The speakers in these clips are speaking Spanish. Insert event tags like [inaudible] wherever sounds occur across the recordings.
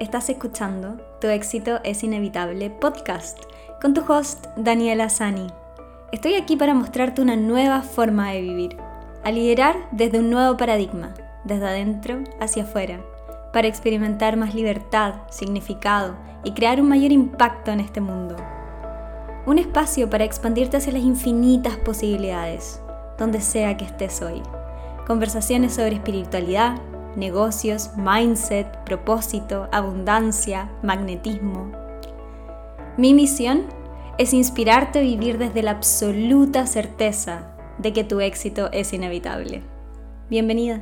Estás escuchando Tu éxito es inevitable podcast con tu host Daniela Sani. Estoy aquí para mostrarte una nueva forma de vivir, a liderar desde un nuevo paradigma, desde adentro hacia afuera, para experimentar más libertad, significado y crear un mayor impacto en este mundo. Un espacio para expandirte hacia las infinitas posibilidades, donde sea que estés hoy. Conversaciones sobre espiritualidad, negocios, mindset, propósito, abundancia, magnetismo. Mi misión es inspirarte a vivir desde la absoluta certeza de que tu éxito es inevitable. Bienvenida.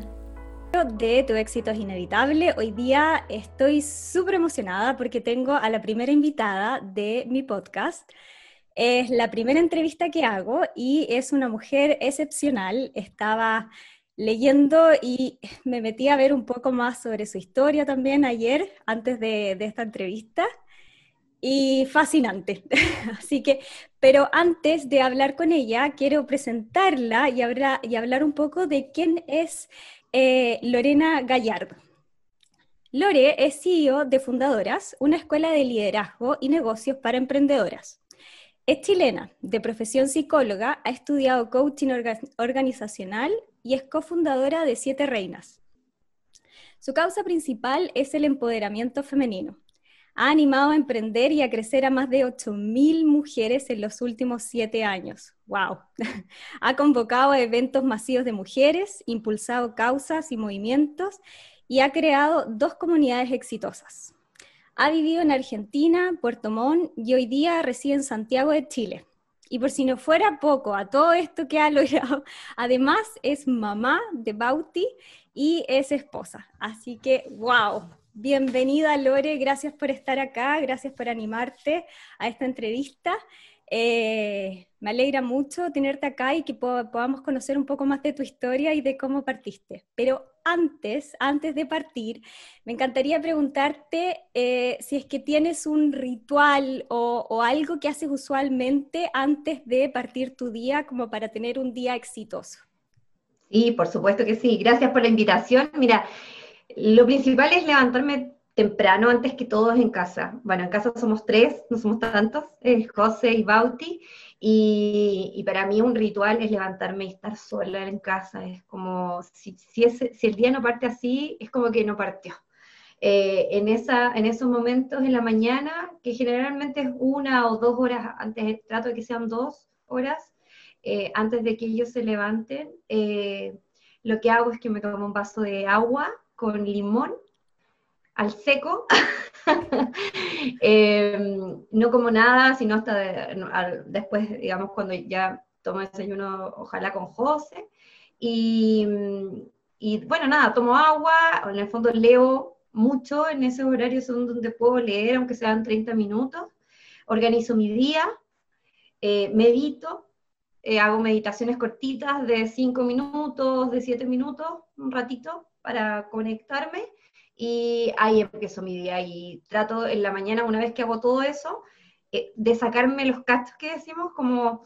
De tu éxito es inevitable. Hoy día estoy súper emocionada porque tengo a la primera invitada de mi podcast. Es la primera entrevista que hago y es una mujer excepcional. Estaba leyendo y me metí a ver un poco más sobre su historia también ayer, antes de, esta entrevista, y fascinante. [laughs] Así que, pero antes de hablar con ella, quiero presentarla y, y hablar un poco de quién es eh, Lorena Gallardo. Lore es CEO de Fundadoras, una escuela de liderazgo y negocios para emprendedoras. Es chilena, de profesión psicóloga, ha estudiado coaching organizacional y es cofundadora de Siete Reinas. Su causa principal es el empoderamiento femenino. Ha animado a emprender y a crecer a más de 8.000 mujeres en los últimos siete años. ¡Wow! [laughs] ha convocado eventos masivos de mujeres, impulsado causas y movimientos y ha creado dos comunidades exitosas. Ha vivido en Argentina, Puerto Montt y hoy día reside en Santiago de Chile. Y por si no fuera poco a todo esto que ha [laughs] logrado, además es mamá de Bauti y es esposa. Así que, wow, bienvenida Lore, gracias por estar acá, gracias por animarte a esta entrevista. Eh, me alegra mucho tenerte acá y que podamos conocer un poco más de tu historia y de cómo partiste. Pero antes, antes de partir, me encantaría preguntarte eh, si es que tienes un ritual o, o, algo que haces usualmente antes de partir tu día como para tener un día exitoso. Sí, por supuesto que sí. Gracias por la invitación. Mira, lo principal es levantarme temprano, antes que todos en casa. Bueno, en casa somos tres, no somos tantos, José y Bauti, y, para mí un ritual es levantarme y estar sola en casa, es como, si, si, si el día no parte así, es como que no partió. Eh, en, esa, en esos momentos en la mañana, que generalmente es una o dos horas antes, trato de que sean dos horas, eh, antes de que ellos se levanten, eh, lo que hago es que me tomo un vaso de agua con limón al seco. [laughs] Em, no como nada, sino hasta después, digamos, cuando ya tomo desayuno, ojalá con José. Y, y, bueno, nada, tomo agua, en el fondo leo mucho, en ese horario son donde puedo leer, aunque sean 30 minutos. Organizo mi día, eh, medito, eh, hago meditaciones cortitas de 5 minutos, de 7 minutos, un ratito para conectarme y ahí empiezo mi día. Y trato en la mañana, una vez que hago todo eso, eh, de sacarme los cachos que decimos, como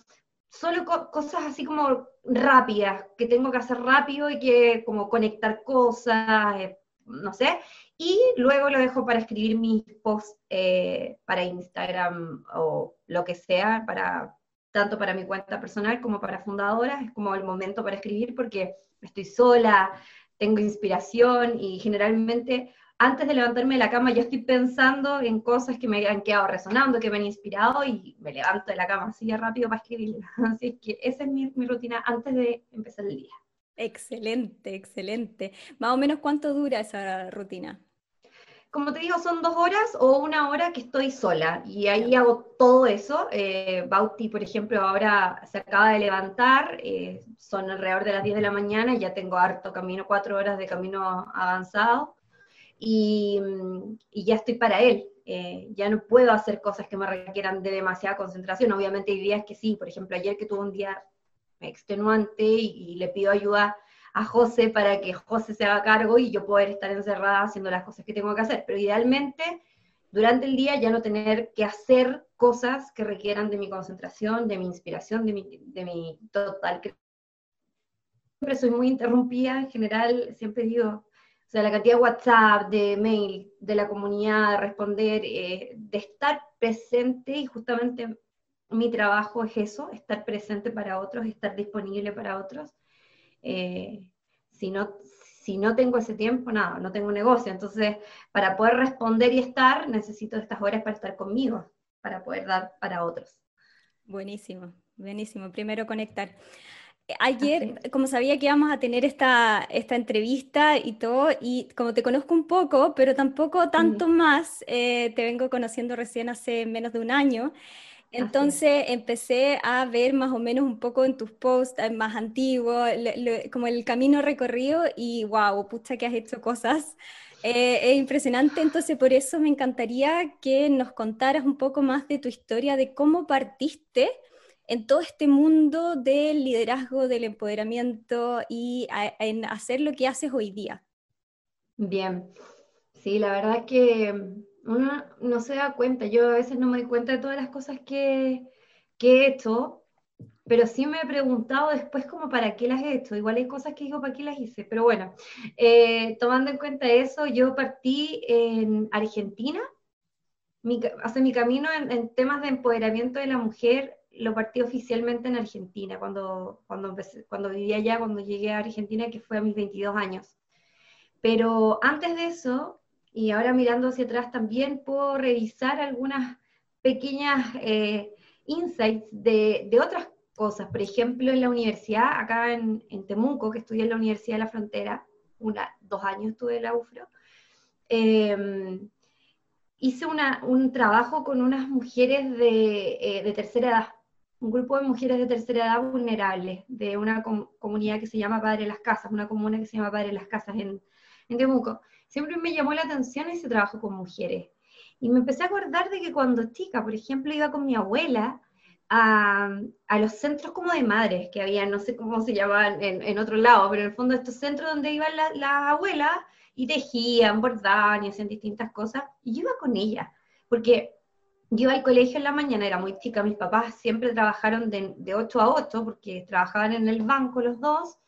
solo cosas así como rápidas, que tengo que hacer rápido y que como conectar cosas, eh, no sé, y luego lo dejo para escribir mis posts eh, para Instagram o lo que sea, para tanto para mi cuenta personal como para fundadoras, es como el momento para escribir porque estoy sola, tengo inspiración y generalmente antes de levantarme de la cama ya estoy pensando en cosas que me han quedado resonando, que me han inspirado y me levanto de la cama así rápido para escribirla. [laughs] Así que esa es mi rutina antes de empezar el día. Excelente, excelente. Más o menos cuánto dura esa rutina como te digo, son dos horas o una hora que estoy sola y ahí hago todo eso. Eh, Bauti, por ejemplo, ahora se acaba de levantar, eh, son alrededor de las 10 de la mañana, ya tengo harto camino, cuatro horas de camino avanzado y, ya estoy para él. Eh, ya no puedo hacer cosas que me requieran de demasiada concentración. Obviamente hay días que sí, por ejemplo, ayer que tuve un día extenuante y le pido ayuda a José para que José se haga cargo y yo poder estar encerrada haciendo las cosas que tengo que hacer. Pero idealmente, durante el día ya no tener que hacer cosas que requieran de mi concentración, de mi inspiración, de mi, de mi total. Siempre soy muy interrumpida, en general, siempre digo, O sea, la cantidad de WhatsApp, de mail, de la comunidad, de responder, eh, de estar presente y justamente mi trabajo es eso, estar presente para otros, estar disponible para otros. Eh, si, no, si no tengo ese tiempo, nada, no tengo negocio. Entonces, para poder responder y estar, necesito estas horas para estar conmigo, para poder dar para otros. Buenísimo, buenísimo. Primero conectar. Ayer, como sabía que íbamos a tener esta, esta entrevista y todo, y como te conozco un poco, pero tampoco tanto más, eh, te vengo conociendo recién hace menos de un año, entonces empecé a ver más o menos un poco en tus posts eh, más antiguos, como el camino recorrido y wow, pucha que has hecho cosas. Eh, es impresionante, entonces por eso me encantaría que nos contaras un poco más de tu historia, de cómo partiste en todo este mundo del liderazgo, del empoderamiento y en hacer lo que haces hoy día. Bien, sí, la verdad que uno no se da cuenta, yo a veces no me doy cuenta de todas las cosas que, he hecho, pero sí me he preguntado después como para qué las he hecho. Igual hay cosas que digo para qué las hice, pero bueno, eh, tomando en cuenta eso, yo partí en Argentina, mi, hace mi camino en, en, temas de empoderamiento de la mujer lo partí oficialmente en Argentina, cuando, cuando, cuando vivía allá, cuando llegué a Argentina, que fue a mis 22 años. Pero antes de eso, y ahora mirando hacia atrás también, puedo revisar algunas pequeñas eh, insights de, de, otras cosas. Por ejemplo, en la universidad, acá en, en, Temuco, que estudié en la Universidad de la Frontera, una, dos años estuve en la UFRO, em, hice una, un trabajo con unas mujeres de, eh, de tercera edad un grupo de mujeres de tercera edad vulnerables, de una comunidad que se llama Padre Las Casas, una comuna que se llama Padre Las Casas en, en Temuco. Siempre me llamó la atención ese trabajo con mujeres. Y me empecé a acordar de que cuando chica, por ejemplo, iba con mi abuela a, a los centros como de madres que había, no sé cómo se llamaban en, en otro lado, pero en el fondo estos centros donde iban las la abuelas y tejían, bordaban y hacían distintas cosas, y yo iba con ella, porque yo iba al colegio en la mañana, era muy chica, mis papás siempre trabajaron de, de 8 a 8 porque trabajaban en el banco los dos,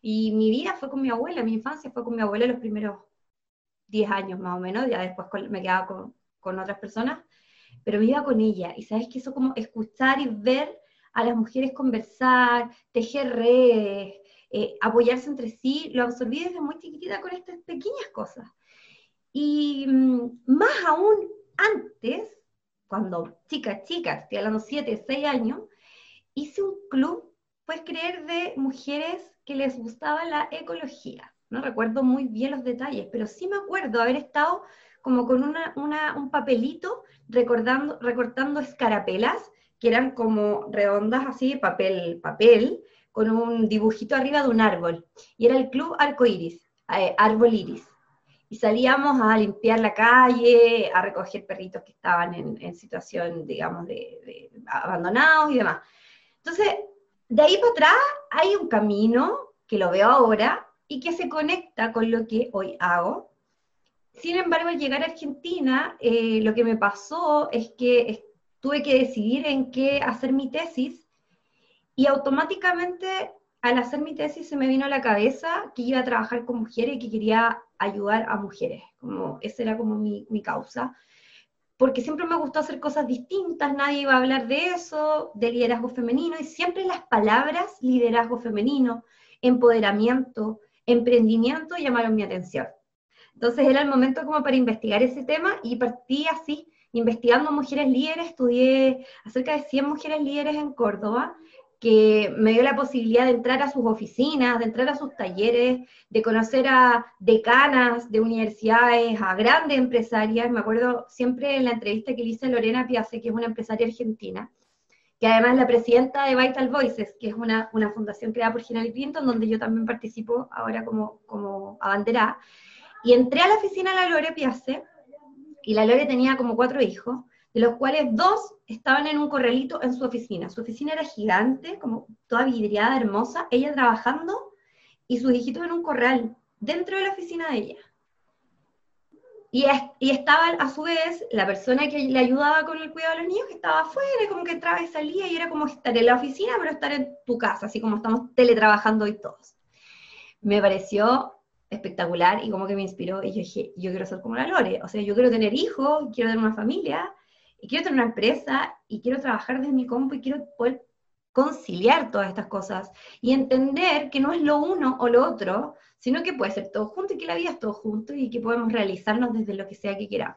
y mi vida fue con mi abuela, mi infancia fue con mi abuela los primeros 10 años más o menos, ya después me quedaba con, con otras personas, pero me iba con ella, y sabes que eso como escuchar y ver a las mujeres conversar, tejer redes, eh, apoyarse entre sí, lo absorbí desde muy chiquitita con estas pequeñas cosas. Y mm, más aún antes, cuando chica, chica, estoy hablando 7, 6 años, hice un club, puedes creer, de mujeres que les gustaba la ecología. No recuerdo muy bien los detalles, pero sí me acuerdo haber estado como con un papelito recordando, recortando escarapelas, que eran como redondas así, papel, papel, con un dibujito arriba de un árbol. Y era el club arcoiris, eh, árbol iris y salíamos a limpiar la calle, a recoger perritos que estaban en, situación, digamos, de, abandonados y demás. Entonces, de ahí para atrás hay un camino que lo veo ahora y que se conecta con lo que hoy hago. Sin embargo, al llegar a Argentina, eh, lo que me pasó es que tuve que decidir en qué hacer mi tesis y automáticamente al hacer mi tesis se me vino a la cabeza que iba a trabajar con mujeres y que quería ayudar a mujeres, como esa era como mi, mi causa, porque siempre me gustó hacer cosas distintas, nadie iba a hablar de eso, de liderazgo femenino, y siempre las palabras liderazgo femenino, empoderamiento, emprendimiento llamaron mi atención. Entonces era el momento como para investigar ese tema y partí así, investigando mujeres líderes, estudié acerca de 100 mujeres líderes en Córdoba que me dio la posibilidad de entrar a sus oficinas, de entrar a sus talleres, de conocer a decanas de universidades, a grandes empresarias. Me acuerdo siempre en la entrevista que le hice a Lorena Piace, que es una empresaria argentina, que además la presidenta de Vital Voices, que es una, una fundación creada por General Clinton, donde yo también participo ahora como, como abanderada. Y entré a la oficina de la Lore Piace, y la Lore tenía como cuatro hijos, de los cuales dos estaban en un corralito en su oficina. Su oficina era gigante, como toda vidriada, hermosa, ella trabajando y sus hijitos en un corral dentro de la oficina de ella. Y, y, estaba a su vez la persona que le ayudaba con el cuidado de los niños, que estaba afuera, como que entraba y salía, y era como estar en la oficina, pero estar en tu casa, así como estamos teletrabajando hoy todos. Me pareció espectacular y como que me inspiró y yo dije, yo quiero ser como la Lore, o sea, yo quiero tener hijos, quiero tener una familia y quiero tener una empresa y quiero trabajar desde mi compu y quiero poder conciliar todas estas cosas y entender que no es lo uno o lo otro, sino que puede ser todo junto y que la vida es todo junto y que podemos realizarnos desde lo que sea que queramos.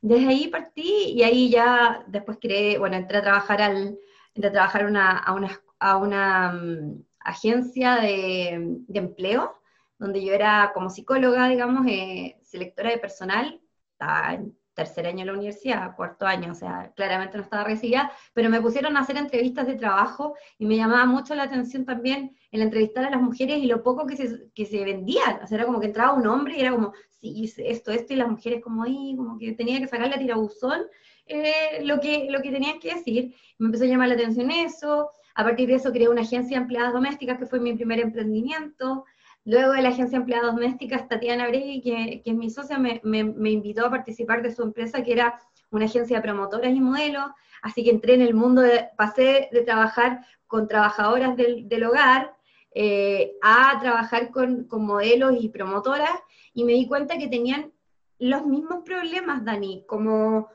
Desde ahí partí y ahí ya después creé, bueno, entré a trabajar, al, entré a, trabajar una, a una, a una um, agencia de, de empleo donde yo era como psicóloga, digamos, eh, selectora de personal, estaba en tercer año de la universidad, cuarto año, o sea, claramente no estaba recibida, pero me pusieron a hacer entrevistas de trabajo y me llamaba mucho la atención también el entrevistar a las mujeres y lo poco que se, que se vendían, o sea, era como que entraba un hombre y era como, sí, esto, esto, y las mujeres como ahí, como que tenía que sacarle a tirabuzón eh, lo, que, lo que tenían que decir, me empezó a llamar la atención eso, a partir de eso creé una agencia de empleadas domésticas que fue mi primer emprendimiento, Luego de la agencia de empleadas domésticas, Tatiana Bregui, que, que es mi socia, me, me, invitó a participar de su empresa, que era una agencia de promotoras y modelos, así que entré en el mundo, de, pasé de trabajar con trabajadoras del, del hogar eh, a trabajar con, con modelos y promotoras, y me di cuenta que tenían los mismos problemas, Dani, como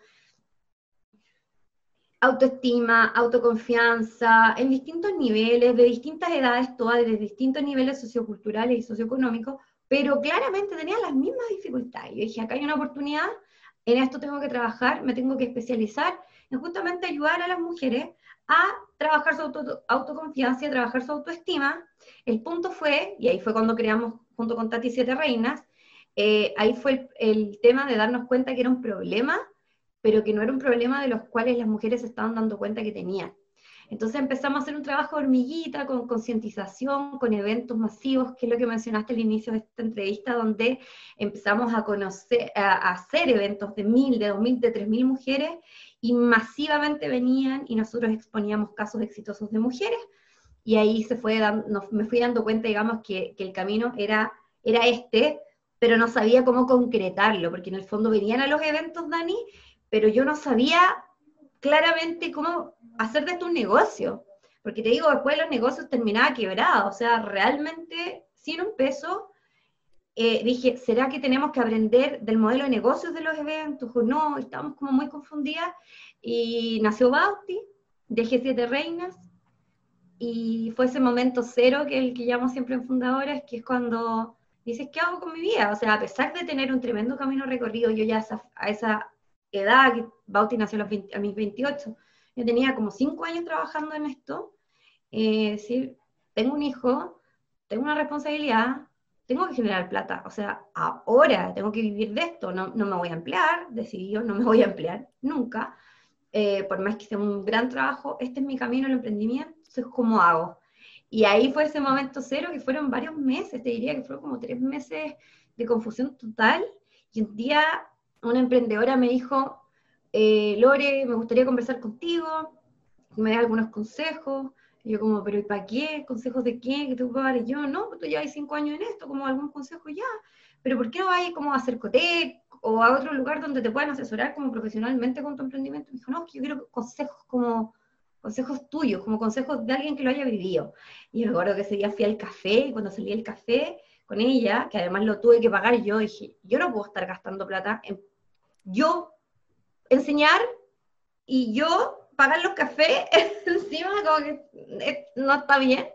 autoestima, autoconfianza, en distintos niveles, de distintas edades, todas, de distintos niveles socioculturales y socioeconómicos, pero claramente tenían las mismas dificultades. Yo dije, acá hay una oportunidad, en esto tengo que trabajar, me tengo que especializar en justamente ayudar a las mujeres a trabajar su autoconfianza y a trabajar su autoestima. El punto fue, y ahí fue cuando creamos junto con Tati Siete Reinas, eh, ahí fue el tema de darnos cuenta que era un problema pero que no era un problema de los cuales las mujeres se estaban dando cuenta que tenían. Entonces empezamos a hacer un trabajo de hormiguita, con concientización, con eventos masivos, que es lo que mencionaste al inicio de esta entrevista, donde empezamos a conocer, a, hacer eventos de mil, de dos mil, de tres mil mujeres, y masivamente venían y nosotros exponíamos casos exitosos de mujeres, y ahí se fue dando, me fui dando cuenta, digamos, que, el camino era, era este, pero no sabía cómo concretarlo, porque en el fondo venían a los eventos, Dani, pero yo no sabía claramente cómo hacer de esto un negocio. Porque te digo, después los negocios terminaba quebrados, o sea, realmente sin un peso, eh, dije, ¿será que tenemos que aprender del modelo de negocios de los eventos o no? Estábamos como muy confundidas y nació Bauti, de G7 Reinas, y fue ese momento cero que el que llamo siempre en fundadoras, que es cuando dices, ¿qué hago con mi vida? O sea, a pesar de tener un tremendo camino recorrido, yo ya a esa edad, que Bauti nació a, mis 28, yo tenía como 5 años trabajando en esto, eh, decir, tengo un hijo, tengo una responsabilidad, tengo que generar plata, o sea, ahora tengo que vivir de esto, no, no me voy a emplear, decidí yo, no me voy a emplear nunca, eh, por más que sea un gran trabajo, este es mi camino, el emprendimiento, entonces, ¿cómo hago? Y ahí fue ese momento cero, que fueron varios meses, te diría que fueron como tres meses de confusión total, y un día una emprendedora me dijo, eh, Lore, me gustaría conversar contigo, me das algunos consejos. Y yo como, pero ¿y para qué? ¿Consejos de qué? ¿Qué te dar? Y yo, no, pues tú hay cinco años en esto, como algún consejo ya. Pero ¿por qué no vas como a Cercotec o a otro lugar donde te puedan asesorar como profesionalmente con tu emprendimiento? Me dijo, no, que yo quiero consejos como consejos tuyos, como consejos de alguien que lo haya vivido. Y me acuerdo que ese día fui al café, y cuando salí del café, con ella, que además lo tuve que pagar, yo dije, yo no puedo estar gastando plata en yo enseñar y yo pagar los cafés [laughs] encima, como que no está bien.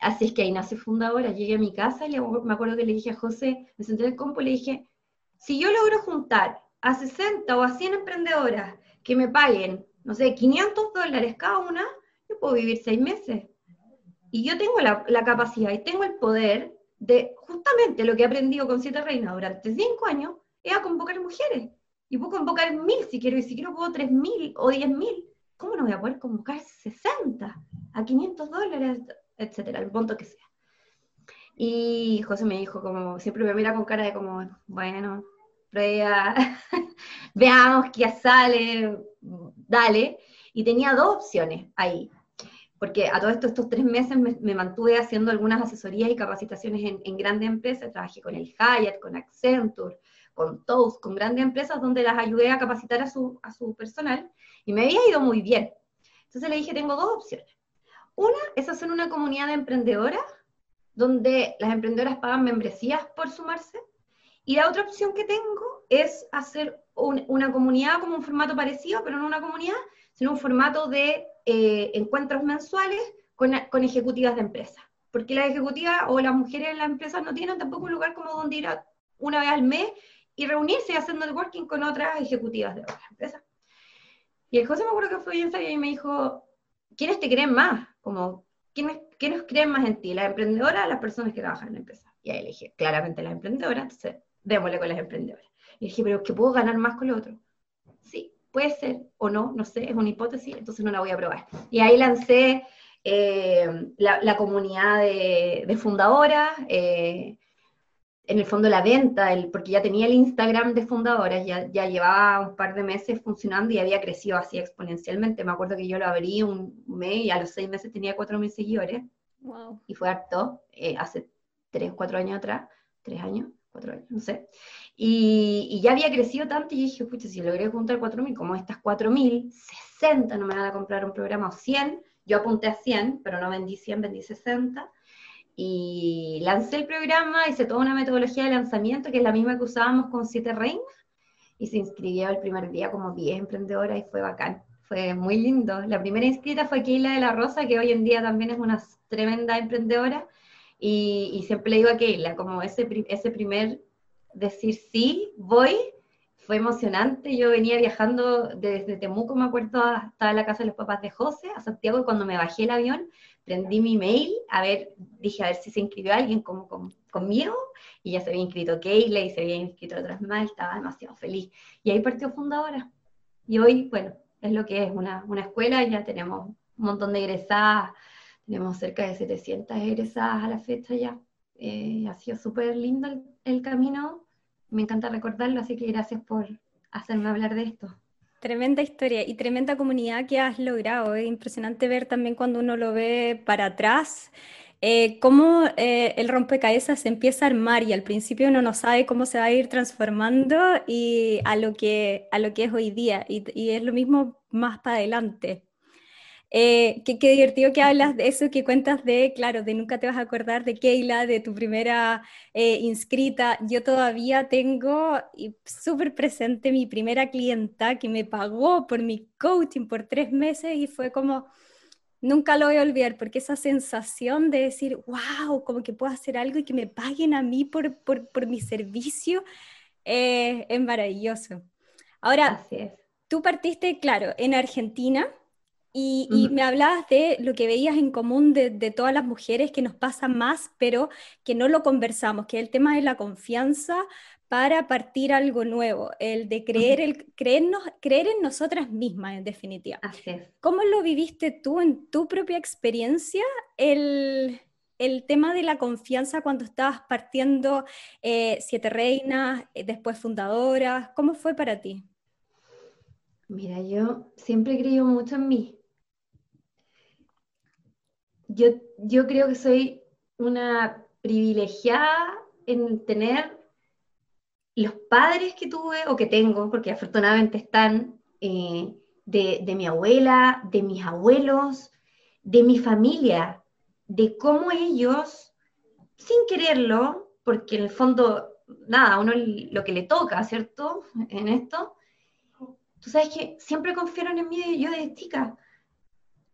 Así es que ahí nace Fundadora, llegué a mi casa y me acuerdo que le dije a José, me senté en el compu y le dije, si yo logro juntar a 60 o a 100 emprendedoras que me paguen, no sé, 500 dólares cada una, yo puedo vivir seis meses. Y yo tengo la, la capacidad y tengo el poder de justamente lo que he aprendido con Siete Reinas durante cinco años, es a convocar mujeres. Y puedo convocar mil si quiero, y si quiero puedo tres mil o diez mil. ¿Cómo no voy a poder convocar 60 a 500 dólares, etcétera, el punto que sea? Y José me dijo, como siempre me mira con cara de como, bueno, prueba, [laughs] veamos qué sale, dale. Y tenía dos opciones ahí porque a todo esto, estos tres meses me, mantuve haciendo algunas asesorías y capacitaciones en, grandes empresas, trabajé con el Hyatt, con Accenture, con Toast, con grandes empresas donde las ayudé a capacitar a su, a su personal y me había ido muy bien. Entonces le dije, tengo dos opciones. Una es hacer una comunidad de emprendedoras donde las emprendedoras pagan membresías por sumarse. Y la otra opción que tengo es hacer una comunidad como un formato parecido, pero no una comunidad, sino un formato de eh, encuentros mensuales con, con, ejecutivas de empresas. Porque las ejecutivas o las mujeres en las empresas no tienen tampoco un lugar como donde ir una vez al mes y reunirse y hacer networking con otras ejecutivas de otras empresas. Y el José me acuerdo que fue bien sabio y me dijo, ¿quiénes te creen más? Como, ¿quiénes, ¿quiénes creen más en ti? ¿Las emprendedoras o las personas que trabajan en la empresa? Y ahí le dije, claramente las emprendedoras, entonces démosle con las emprendedoras. Y dije, pero que puedo ganar más con lo otro. Sí, puede ser o no, no sé, es una hipótesis, entonces no la voy a probar. Y ahí lancé eh, la, comunidad de, fundadoras, eh, en el fondo la venta, el, porque ya tenía el Instagram de fundadoras, ya, ya llevaba un par de meses funcionando y había crecido así exponencialmente. Me acuerdo que yo lo abrí un mes y a los seis meses tenía cuatro mil seguidores. Wow. Y fue harto, eh, hace tres, cuatro años atrás, tres años, cuatro años, no sé. Y, ya había crecido tanto y dije, pucha, si logré juntar 4.000, como estas 4.000, 60 no me van a comprar un programa, o 100, yo apunté a 100, pero no vendí 100, vendí 60. Y lancé el programa, hice toda una metodología de lanzamiento, que es la misma que usábamos con Siete Reinas, y se inscribió el primer día como 10 emprendedoras y fue bacán. Fue muy lindo. La primera inscrita fue Keila de la Rosa, que hoy en día también es una tremenda emprendedora. Y, y siempre le digo a Keila, como ese, ese primer decir sí, voy, fue emocionante. Yo venía viajando desde Temuco, me acuerdo, hasta la casa de los papás de José, a Santiago, y cuando me bajé el avión, prendí mi mail, a ver, dije a ver si se inscribió alguien como, conmigo, y ya se había inscrito Keila y se había inscrito otras más, estaba demasiado feliz. Y ahí partió Fundadora. Y hoy, bueno, es lo que es una, una escuela, ya tenemos un montón de egresadas, tenemos cerca de 700 egresadas a la fecha ya. Eh, ha sido súper lindo el, camino, me encanta recordarlo, así que gracias por hacerme hablar de esto. Tremenda historia y tremenda comunidad que has logrado. Es impresionante ver también cuando uno lo ve para atrás, eh, cómo eh, el rompecabezas se empieza a armar y al principio uno no sabe cómo se va a ir transformando y a lo que, a lo que es hoy día. y es lo mismo más para adelante. Eh, qué, divertido que hablas de eso, que cuentas de, claro, de nunca te vas a acordar de Keila, de tu primera eh, inscrita. Yo todavía tengo súper presente mi primera clienta que me pagó por mi coaching por tres meses y fue como, nunca lo voy a olvidar, porque esa sensación de decir, wow, como que puedo hacer algo y que me paguen a mí por, por, por mi servicio, eh, es maravilloso. Ahora, tú partiste, claro, en Argentina y, me hablabas de lo que veías en común de, todas las mujeres que nos pasa más, pero que no lo conversamos, que el tema de la confianza para partir algo nuevo, el de creer, el, creernos, creer en nosotras mismas, en definitiva. Así es. ¿Cómo lo viviste tú en tu propia experiencia, el, tema de la confianza cuando estabas partiendo eh, Siete Reinas, eh, después fundadoras? ¿Cómo fue para ti? Mira, yo siempre he creído mucho en mí yo, creo que soy una privilegiada en tener los padres que tuve o que tengo, porque afortunadamente están eh, de, mi abuela, de mis abuelos, de mi familia, de cómo ellos, sin quererlo, porque en el fondo, nada, uno lo que le toca, ¿cierto? En esto, tú sabes que siempre confiaron en mí, yo de chica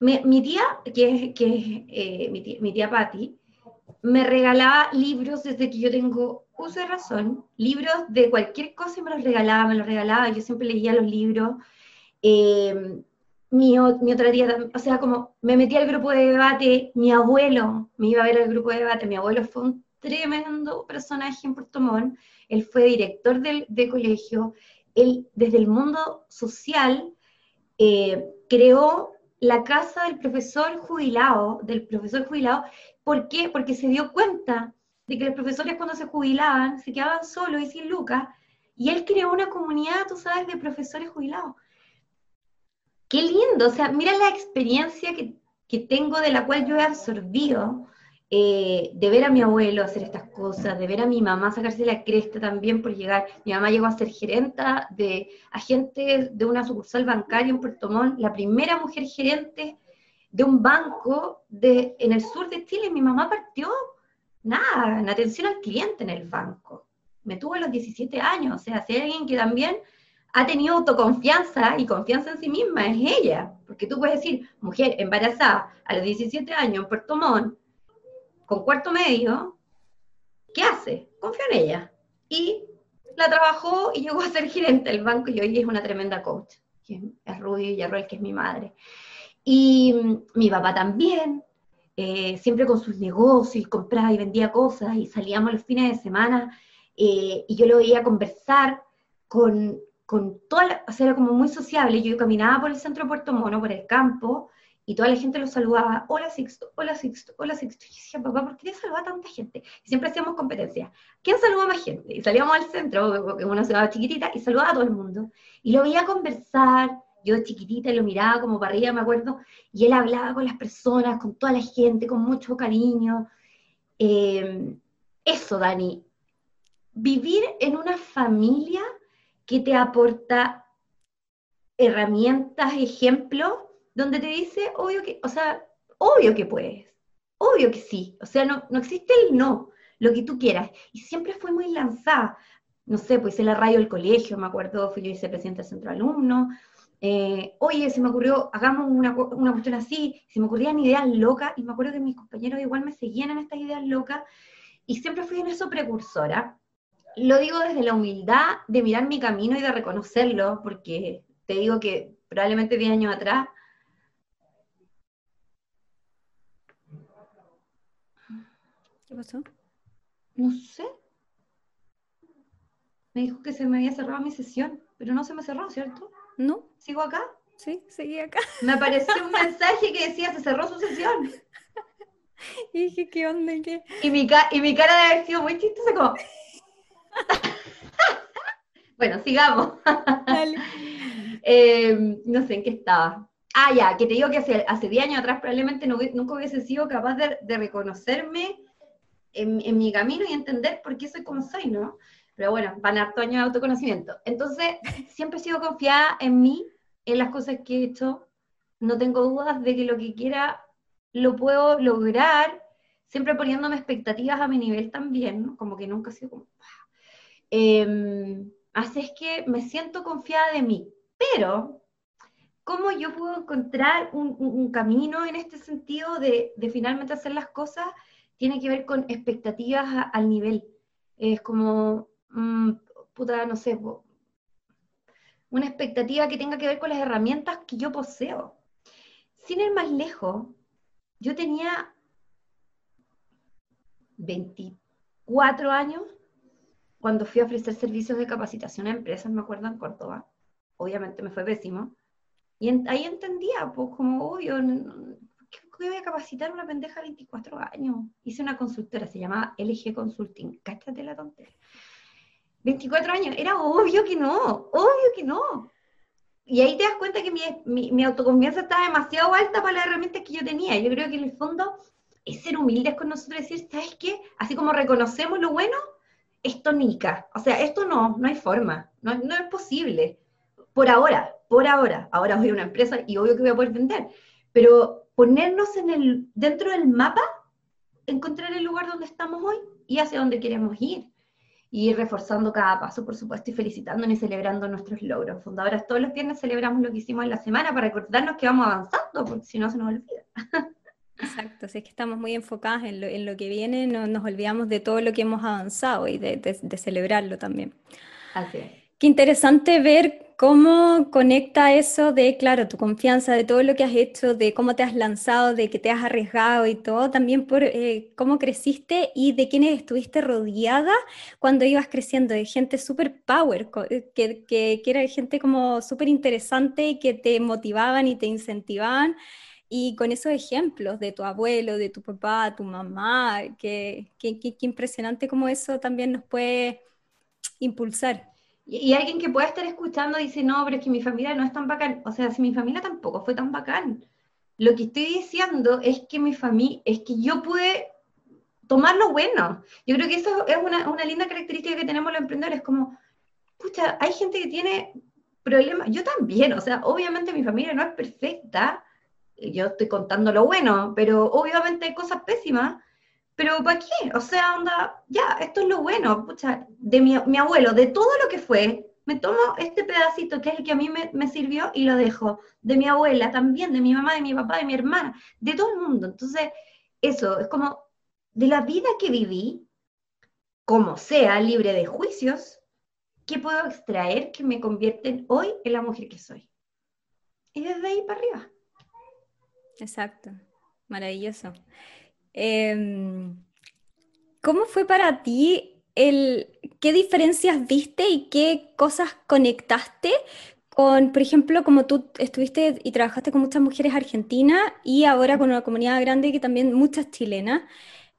mi tía, que es, eh, mi, tía, me regalaba libros desde que yo tengo uso de razón, libros de cualquier cosa me los regalaba, me los regalaba, yo siempre leía los libros. Eh, mi, mi, otra tía, o sea, como me metía al grupo de debate, mi abuelo me iba a ver al grupo de debate, mi abuelo fue un tremendo personaje en Puerto Montt, él fue director del, de colegio, él desde el mundo social eh, creó la casa del profesor jubilado, del profesor jubilado, ¿por qué? Porque se dio cuenta de que los profesores cuando se jubilaban se quedaban solos y sin lucas, y él creó una comunidad, tú sabes, de profesores jubilados. Qué lindo, o sea, mira la experiencia que, que tengo de la cual yo he absorbido eh, de ver a mi abuelo hacer estas cosas, de ver a mi mamá sacarse la cresta también por llegar. Mi mamá llegó a ser gerenta de agente de una sucursal bancaria en Puerto Montt, la primera mujer gerente de un banco de, en el sur de Chile. Mi mamá partió nada, en atención al cliente en el banco. Me tuvo a los 17 años, o sea, si alguien que también ha tenido autoconfianza y confianza en sí misma, es ella. Porque tú puedes decir, mujer embarazada a los 17 años en Puerto Montt, con cuarto medio, ¿qué hace? Confío en ella. Y la trabajó y llegó a ser gerente del banco y hoy es una tremenda coach. Es Rudy Villarroel, que es mi madre. Y mm, mi papá también, eh, siempre con sus negocios, compraba y vendía cosas, y salíamos los fines de semana, eh, y yo lo veía conversar con, con toda la, o sea, era como muy sociable, yo caminaba por el centro de Puerto Mono, por el campo, y toda la gente lo saludaba, hola Sixto, hola Sixto, hola Sixto. Y yo decía, papá, ¿por qué te saluda tanta gente? Y siempre hacíamos competencia. ¿Quién saluda más gente? Y salíamos al centro, que una ciudad chiquitita, y saludaba a todo el mundo. Y lo veía conversar, yo chiquitita lo miraba como para arriba, me acuerdo, y él hablaba con las personas, con toda la gente, con mucho cariño. Eh, eso, Dani, vivir en una familia que te aporta herramientas, ejemplos, donde te dice, obvio que, o sea, obvio que puedes, obvio que sí, o sea, no, no existe el no, lo que tú quieras. Y siempre fue muy lanzada. No sé, pues hice la radio del colegio, me acuerdo, fui yo vicepresidenta del centro alumno. Eh, oye, se me ocurrió, hagamos una, una cuestión así, se me ocurrían ideas locas, y me acuerdo que mis compañeros igual me seguían en estas ideas locas, y siempre fui en eso precursora. Lo digo desde la humildad de mirar mi camino y de reconocerlo, porque te digo que probablemente 10 años atrás ¿Qué pasó? No sé. Me dijo que se me había cerrado mi sesión, pero no se me cerró, ¿cierto? ¿No? ¿Sigo acá? Sí, seguí acá. Me apareció un [laughs] mensaje que decía, se cerró su sesión. Y dije, ¿qué onda? ¿Qué? Y mi, y mi cara de haber sido muy chistosa, como... [laughs] bueno, sigamos. Eh, [laughs] no sé en qué estaba. Ah, ya, que te digo que hace, hace 10 años atrás probablemente nunca hubiese sido capaz de, de reconocerme en, mi camino y entender por qué soy como soy, ¿no? Pero bueno, van harto años de autoconocimiento. Entonces, siempre he sido confiada en mí, en las cosas que he hecho. No tengo dudas de que lo que quiera lo puedo lograr, siempre poniéndome expectativas a mi nivel también, ¿no? Como que nunca he sido como... Eh, así es que me siento confiada de mí. Pero, ¿cómo yo puedo encontrar un, camino en este sentido de, de finalmente hacer las cosas? Tiene que ver con expectativas al nivel. Es como, mm, puta, no sé, una expectativa que tenga que ver con las herramientas que yo poseo. Sin ir más lejos, yo tenía 24 años cuando fui a ofrecer servicios de capacitación a empresas, me acuerdo, en Córdoba. Obviamente me fue pésimo. Y ahí entendía, pues como, obvio, que voy a capacitar una pendeja de 24 años. Hice una consultora, se llamaba LG Consulting. Cáchate la tontería. 24 años, era obvio que no, obvio que no. Y ahí te das cuenta que mi, mi, autoconfianza estaba demasiado alta para las herramientas que yo tenía. Yo creo que en el fondo es ser humildes con nosotros y decir, ¿sabes qué? Así como reconocemos lo bueno, esto nica. O sea, esto no, no hay forma, no, no es posible. Por ahora, por ahora. Ahora voy a una empresa y obvio que voy a poder vender. Pero ponernos en el, dentro del mapa, encontrar el lugar donde estamos hoy y hacia dónde queremos ir. Y ir reforzando cada paso, por supuesto, y felicitándonos y celebrando nuestros logros. Fundadoras, todos los viernes celebramos lo que hicimos en la semana para recordarnos que vamos avanzando, porque si no se nos olvida. Exacto, si es que estamos muy enfocadas en lo, en lo que viene, no, nos olvidamos de todo lo que hemos avanzado y de, de celebrarlo también. Así es. Qué interesante ver cómo conecta eso de, claro, tu confianza, de todo lo que has hecho, de cómo te has lanzado, de que te has arriesgado y todo, también por eh, cómo creciste y de quiénes estuviste rodeada cuando ibas creciendo, de gente súper power, eh, que, que, que, era gente como súper interesante y que te motivaban y te incentivaban. Y con esos ejemplos de tu abuelo, de tu papá, tu mamá, que, que, que impresionante cómo eso también nos puede impulsar. Y, alguien que pueda estar escuchando dice, no, pero es que mi familia no es tan bacán. O sea, si mi familia tampoco fue tan bacán. Lo que estoy diciendo es que mi familia, es que yo pude tomar lo bueno. Yo creo que eso es una, una linda característica que tenemos los emprendedores, como, pucha, hay gente que tiene problemas, yo también, o sea, obviamente mi familia no es perfecta, yo estoy contando lo bueno, pero obviamente hay cosas pésimas, pero ¿para qué? O sea, onda, ya, esto es lo bueno, pucha, de mi, mi, abuelo, de todo lo que fue, me tomo este pedacito que es el que a mí me, me, sirvió y lo dejo. De mi abuela también, de mi mamá, de mi papá, de mi hermana, de todo el mundo. Entonces, eso, es como de la vida que viví, como sea, libre de juicios, ¿qué puedo extraer que me convierten hoy en la mujer que soy? Y desde ahí para arriba. Exacto, maravilloso. Em, ¿Cómo fue para ti el, qué diferencias viste y qué cosas conectaste con, por ejemplo, como tú estuviste y trabajaste con muchas mujeres argentinas y ahora con una comunidad grande que también muchas chilenas? Mm.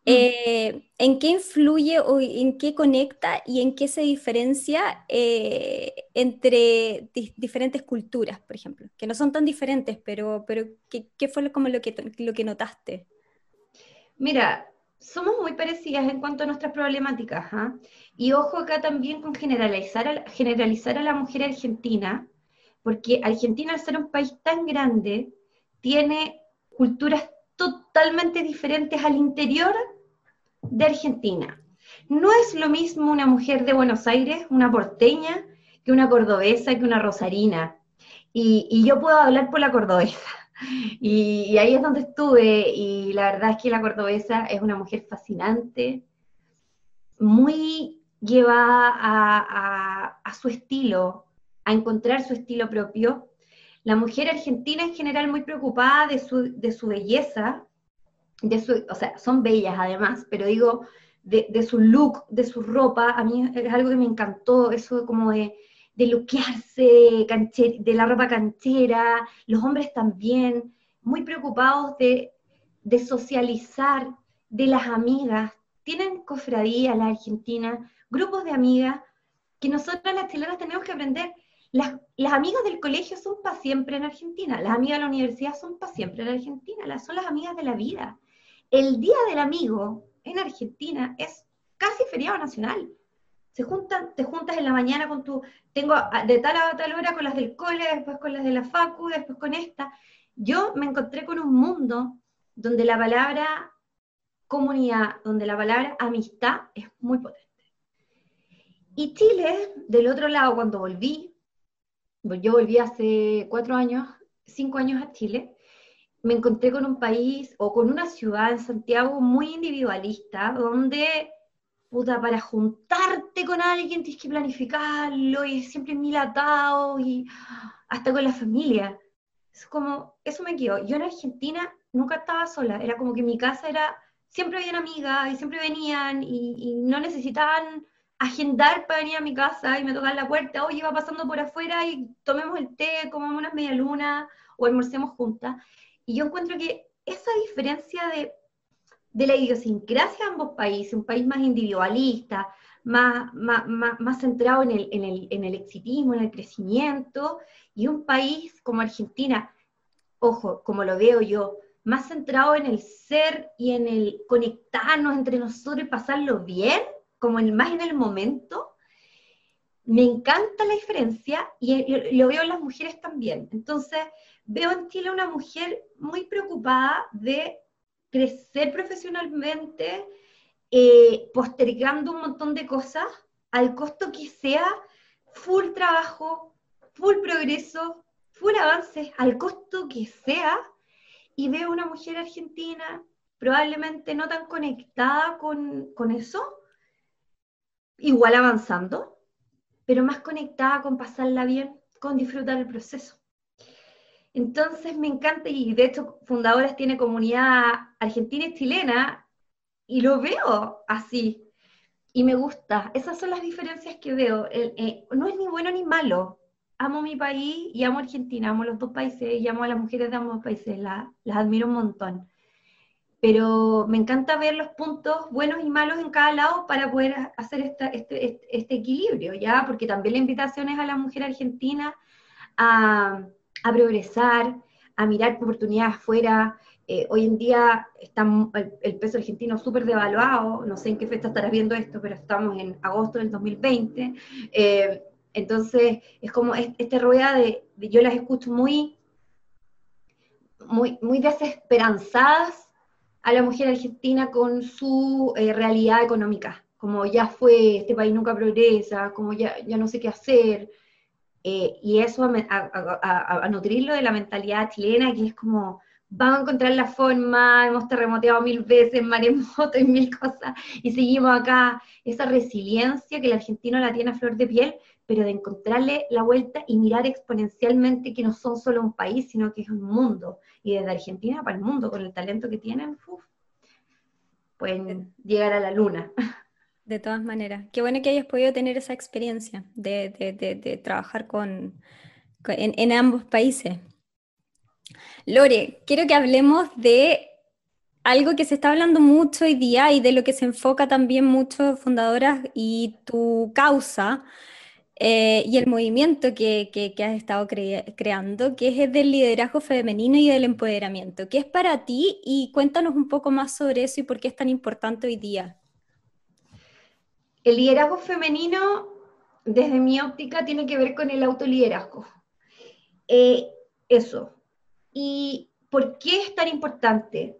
Eh, ¿En qué influye o en qué conecta y en qué se diferencia eh, entre diferentes culturas, por ejemplo? Que no son tan diferentes, pero, pero ¿qué, qué fue como lo que, lo que notaste? Mira, somos muy parecidas en cuanto a nuestras problemáticas. ¿ah? Y ojo acá también con generalizar a, la mujer argentina, porque Argentina, al ser un país tan grande, tiene culturas totalmente diferentes al interior de Argentina. No es lo mismo una mujer de Buenos Aires, una porteña, que una cordobesa, que una rosarina. Y yo puedo hablar por la cordobesa. Y, ahí es donde estuve y la verdad es que la cordobesa es una mujer fascinante, muy llevada a, su estilo, a encontrar su estilo propio. La mujer argentina en general muy preocupada de su, belleza, de su, o sea, son bellas además, pero digo, de, de, su look, de su ropa, a mí es algo que me encantó, eso como de de luquearse, de la ropa canchera, los hombres también, muy preocupados de, socializar, de las amigas. Tienen cofradías la Argentina, grupos de amigas, que nosotras las chilenas tenemos que aprender. Las, las amigas del colegio son para siempre en Argentina, las amigas de la universidad son para siempre en Argentina, las, son las amigas de la vida. El Día del Amigo en Argentina es casi feriado nacional se juntan, te juntas en la mañana con tu, tengo de tal a tal hora con las del cole, después con las de la facu, después con esta. Yo me encontré con un mundo donde la palabra comunidad, donde la palabra amistad es muy potente. Y Chile, del otro lado, cuando volví, pues yo volví hace cuatro años, cinco años a Chile, me encontré con un país o con una ciudad en Santiago muy individualista, donde puta, para juntarte con alguien tienes que planificarlo y siempre mil atados y hasta con la familia. Es como, eso me quedó. Yo en Argentina nunca estaba sola, era como que mi casa era, siempre habían amigas y siempre venían y, no necesitaban agendar para venir a mi casa y me tocaban la puerta, oye, iba pasando por afuera y tomemos el té, comamos unas medialunas o almorcemos juntas. Y yo encuentro que esa diferencia de de la idiosincrasia de ambos países, un país más individualista, más, más, centrado en el, en, el, en el exitismo, en el crecimiento, y un país como Argentina, ojo, como lo veo yo, más centrado en el ser y en el conectarnos entre nosotros y pasarlo bien, como el, más en el momento, me encanta la diferencia y lo veo en las mujeres también. Entonces, veo en Chile una mujer muy preocupada de crecer profesionalmente, eh, postergando un montón de cosas al costo que sea full trabajo, full progreso, full avances, al costo que sea, y veo una mujer argentina probablemente no tan conectada con, con eso, igual avanzando, pero más conectada con pasarla bien, con disfrutar el proceso. Entonces me encanta y de hecho Fundadoras tiene comunidad argentina y chilena y lo veo así y me gusta. Esas son las diferencias que veo. Eh, no es ni bueno ni malo. Amo mi país y amo Argentina, amo los dos países y amo a las mujeres de ambos países, las admiro un montón. Pero me encanta ver los puntos buenos y malos en cada lado para poder hacer este, este, este equilibrio, ¿ya? Porque también la invitación es a la mujer argentina a a progresar, a mirar oportunidades afuera. Eh, hoy en día está el, peso argentino súper devaluado, no sé en qué fecha estarás viendo esto, pero estamos en agosto del 2020. Eh, entonces, es como esta rueda de, yo las escucho muy, muy, muy desesperanzadas a la mujer argentina con su eh, realidad económica, como ya fue, este país nunca progresa, como ya, ya no sé qué hacer, eh, y eso a, nutrirlo de la mentalidad chilena, que es como, vamos a encontrar la forma, hemos terremoteado mil veces, maremoto y mil cosas, y seguimos acá, esa resiliencia que el argentino la tiene a flor de piel, pero de encontrarle la vuelta y mirar exponencialmente que no son solo un país, sino que es un mundo, y desde Argentina para el mundo, con el talento que tienen, pueden llegar a la luna. De todas maneras, qué bueno que hayas podido tener esa experiencia de, trabajar con, en, ambos países. Lore, quiero que hablemos de algo que se está hablando mucho hoy día y de lo que se enfoca también mucho fundadoras y tu causa eh, y el movimiento que, has estado creando, que es del liderazgo femenino y del empoderamiento. ¿Qué es para ti? Y cuéntanos un poco más sobre eso y por qué es tan importante hoy día. El liderazgo femenino, desde mi óptica, tiene que ver con el autoliderazgo. Eh, eso. ¿Y por qué es tan importante?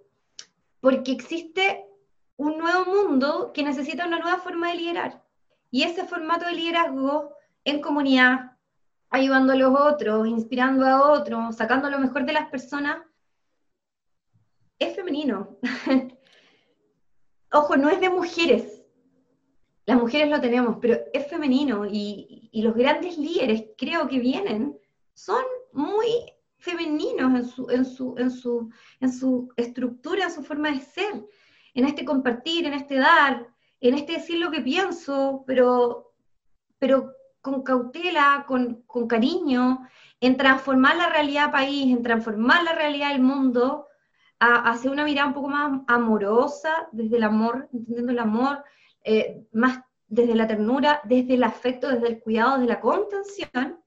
Porque existe un nuevo mundo que necesita una nueva forma de liderar. Y ese formato de liderazgo en comunidad, ayudando a los otros, inspirando a otros, sacando lo mejor de las personas, es femenino. [laughs] Ojo, no es de mujeres, las mujeres lo tenemos, pero es femenino y, los grandes líderes creo que vienen son muy femeninos en su, en su, en su, en su estructura, en su forma de ser, en este compartir, en este dar, en este decir lo que pienso, pero, pero con cautela, con, con cariño, en transformar la realidad país, en transformar la realidad del mundo hacia una mirada un poco más amorosa, desde el amor, entendiendo el amor, eh, más desde la ternura, desde el afecto, desde el cuidado, desde la contención,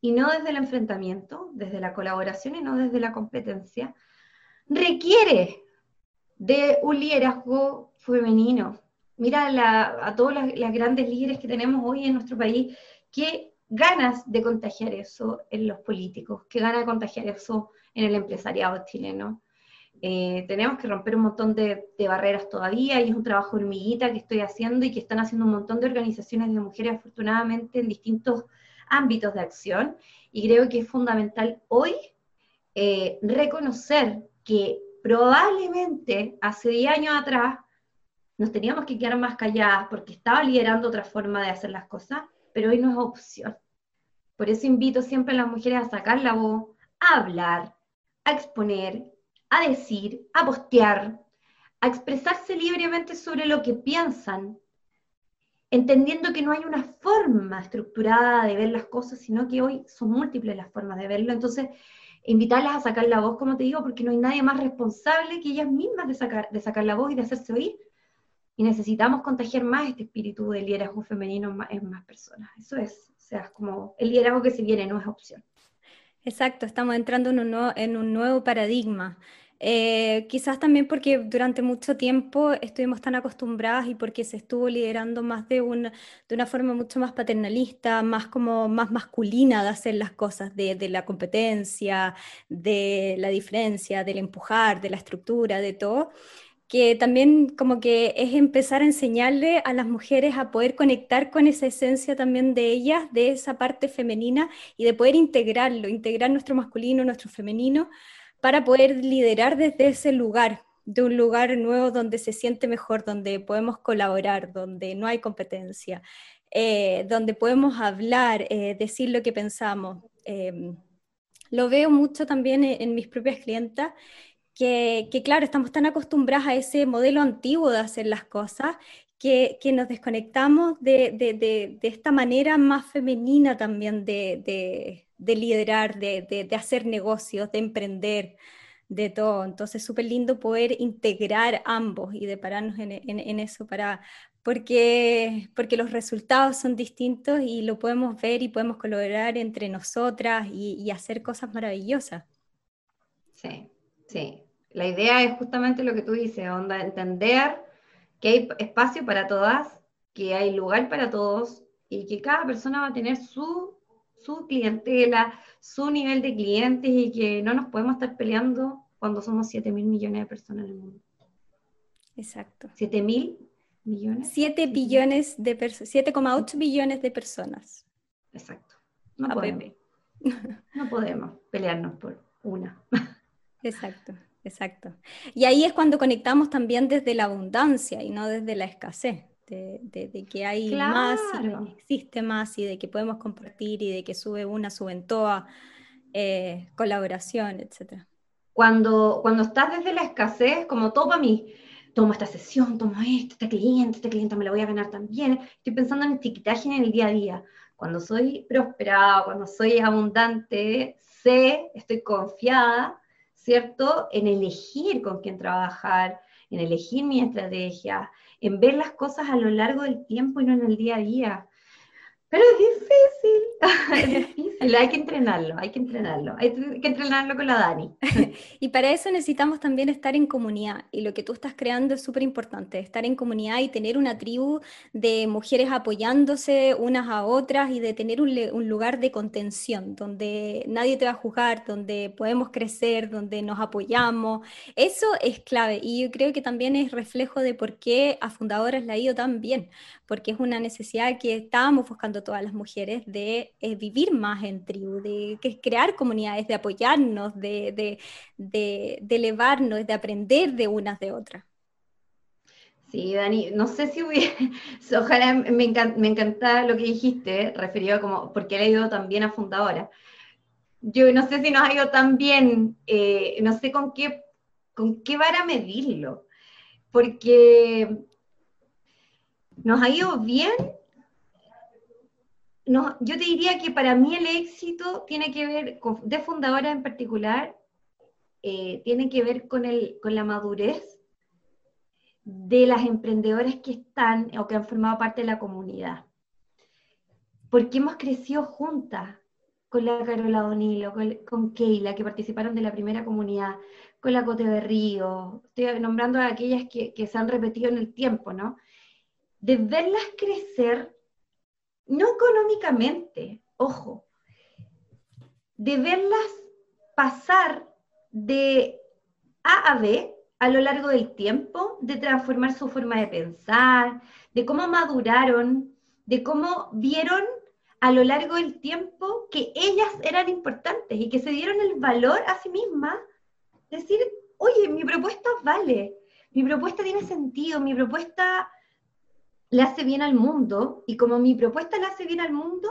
y no desde el enfrentamiento, desde la colaboración y no desde la competencia, requiere de un liderazgo femenino. Mira a todos las, grandes líderes que tenemos hoy en nuestro país, qué ganas de contagiar eso en los políticos, qué ganas de contagiar eso en el empresariado chileno. Eh, tenemos que romper un montón de, barreras todavía y es un trabajo hormiguita que estoy haciendo y que están haciendo un montón de organizaciones de mujeres afortunadamente en distintos ámbitos de acción y creo que es fundamental hoy eh, reconocer que probablemente hace 10 años atrás nos teníamos que quedar más calladas porque estaba liderando otra forma de hacer las cosas, pero hoy no es opción. Por eso invito siempre a las mujeres a sacar la voz, a hablar, a exponer, a decir, a postear, a expresarse libremente sobre lo que piensan, entendiendo que no hay una forma estructurada de ver las cosas, sino que hoy son múltiples las formas de verlo. Entonces, invitarlas a sacar la voz, como te digo, porque no hay nadie más responsable que ellas mismas de sacar, de sacar la voz y de hacerse oír. Y necesitamos contagiar más este espíritu de liderazgo femenino en más personas. Eso es, o sea, es como el liderazgo que se viene, no es opción. Exacto, estamos entrando en un nuevo, un paradigma. Eh, quizás también porque durante mucho tiempo estuvimos tan acostumbradas y porque se estuvo liderando más de una, de una forma mucho más paternalista, más como más masculina de hacer las cosas, de la competencia, de la diferencia, del empujar, de la estructura, de todo que también como que es empezar a enseñarle a las mujeres a poder conectar con esa esencia también de ellas, de esa parte femenina y de poder integrarlo, integrar nuestro masculino, nuestro femenino, para poder liderar desde ese lugar, de un lugar nuevo donde se siente mejor, donde podemos colaborar, donde no hay competencia, eh, donde podemos hablar, eh, decir lo que pensamos. Em, lo veo mucho también en, mis propias clientas, que, claro, estamos tan acostumbradas a ese modelo antiguo de hacer las cosas que, nos desconectamos de, esta manera más femenina también de, de liderar, de, hacer negocios, de emprender, de todo. Entonces, súper lindo poder integrar ambos y depararnos en, en, eso para, porque, porque los resultados son distintos y lo podemos ver y podemos colaborar entre nosotras y, hacer cosas maravillosas. Sí, sí. La idea es justamente lo que tú dices, onda, entender que hay espacio para todas, que hay lugar para todos y que cada persona va a tener su su clientela, su nivel de clientes y que no nos podemos estar peleando cuando somos 7 mil millones de personas en el mundo. Exacto. 7 mil millones. 7 billones de personas, 7,8 billones de personas. Exacto. No podemos. [laughs] no podemos pelearnos por una. Exacto, exacto. Y ahí es cuando conectamos también desde la abundancia y no desde la escasez. De, que hay más y que existe más y de que podemos compartir y de que sube una, suben todas, eh, colaboración, etc. Cuando, cuando estás desde la escasez, como todo para mí, tomo esta sesión, tomo esto, este cliente, este cliente me lo voy a ganar también, estoy pensando en etiquetaje en el día a día. Cuando soy prosperada, cuando soy abundante, sé, estoy confiada, ¿cierto? En elegir con quién trabajar, en elegir mi estrategia, en ver las cosas a lo largo del tiempo y no en el día a día. Pero es difícil, [laughs] es difícil, hay que entrenarlo, hay que entrenarlo, hay que entrenarlo con la Dani. [laughs] y para eso necesitamos también estar en comunidad, y lo que tú estás creando es súper importante, estar en comunidad y tener una tribu de mujeres apoyándose unas a otras y de tener un, un lugar de contención, donde nadie te va a juzgar, donde podemos crecer, donde nos apoyamos. Eso es clave, y yo creo que también es reflejo de por qué a Fundadoras le ha ido tan bien, porque es una necesidad que estábamos buscando todas las mujeres de eh, vivir más en tribu, de crear comunidades, de apoyarnos, de, elevarnos, de aprender de unas de otras. Sí, Dani, no sé si hubiera, [laughs] ojalá me, encanta, lo que dijiste, referido a como, porque he ido también a fundadora. Yo no sé si nos ha ido tan bien, eh, no sé con qué, con qué vara medirlo, porque nos ha ido bien. No, yo te diría que para mí el éxito tiene que ver, de fundadora en particular, eh, tiene que ver con, el, con la madurez de las emprendedoras que están o que han formado parte de la comunidad. Porque hemos crecido juntas, con la Carola Donilo, con, Keila, que participaron de la primera comunidad, con la Cote de Río, estoy nombrando a aquellas que, que se han repetido en el tiempo, ¿no? de verlas crecer, no económicamente, ojo, de verlas pasar de A a B a lo largo del tiempo, de transformar su forma de pensar, de cómo maduraron, de cómo vieron a lo largo del tiempo que ellas eran importantes y que se dieron el valor a sí mismas, decir, oye, mi propuesta vale, mi propuesta tiene sentido, mi propuesta le hace bien al mundo y como mi propuesta le hace bien al mundo,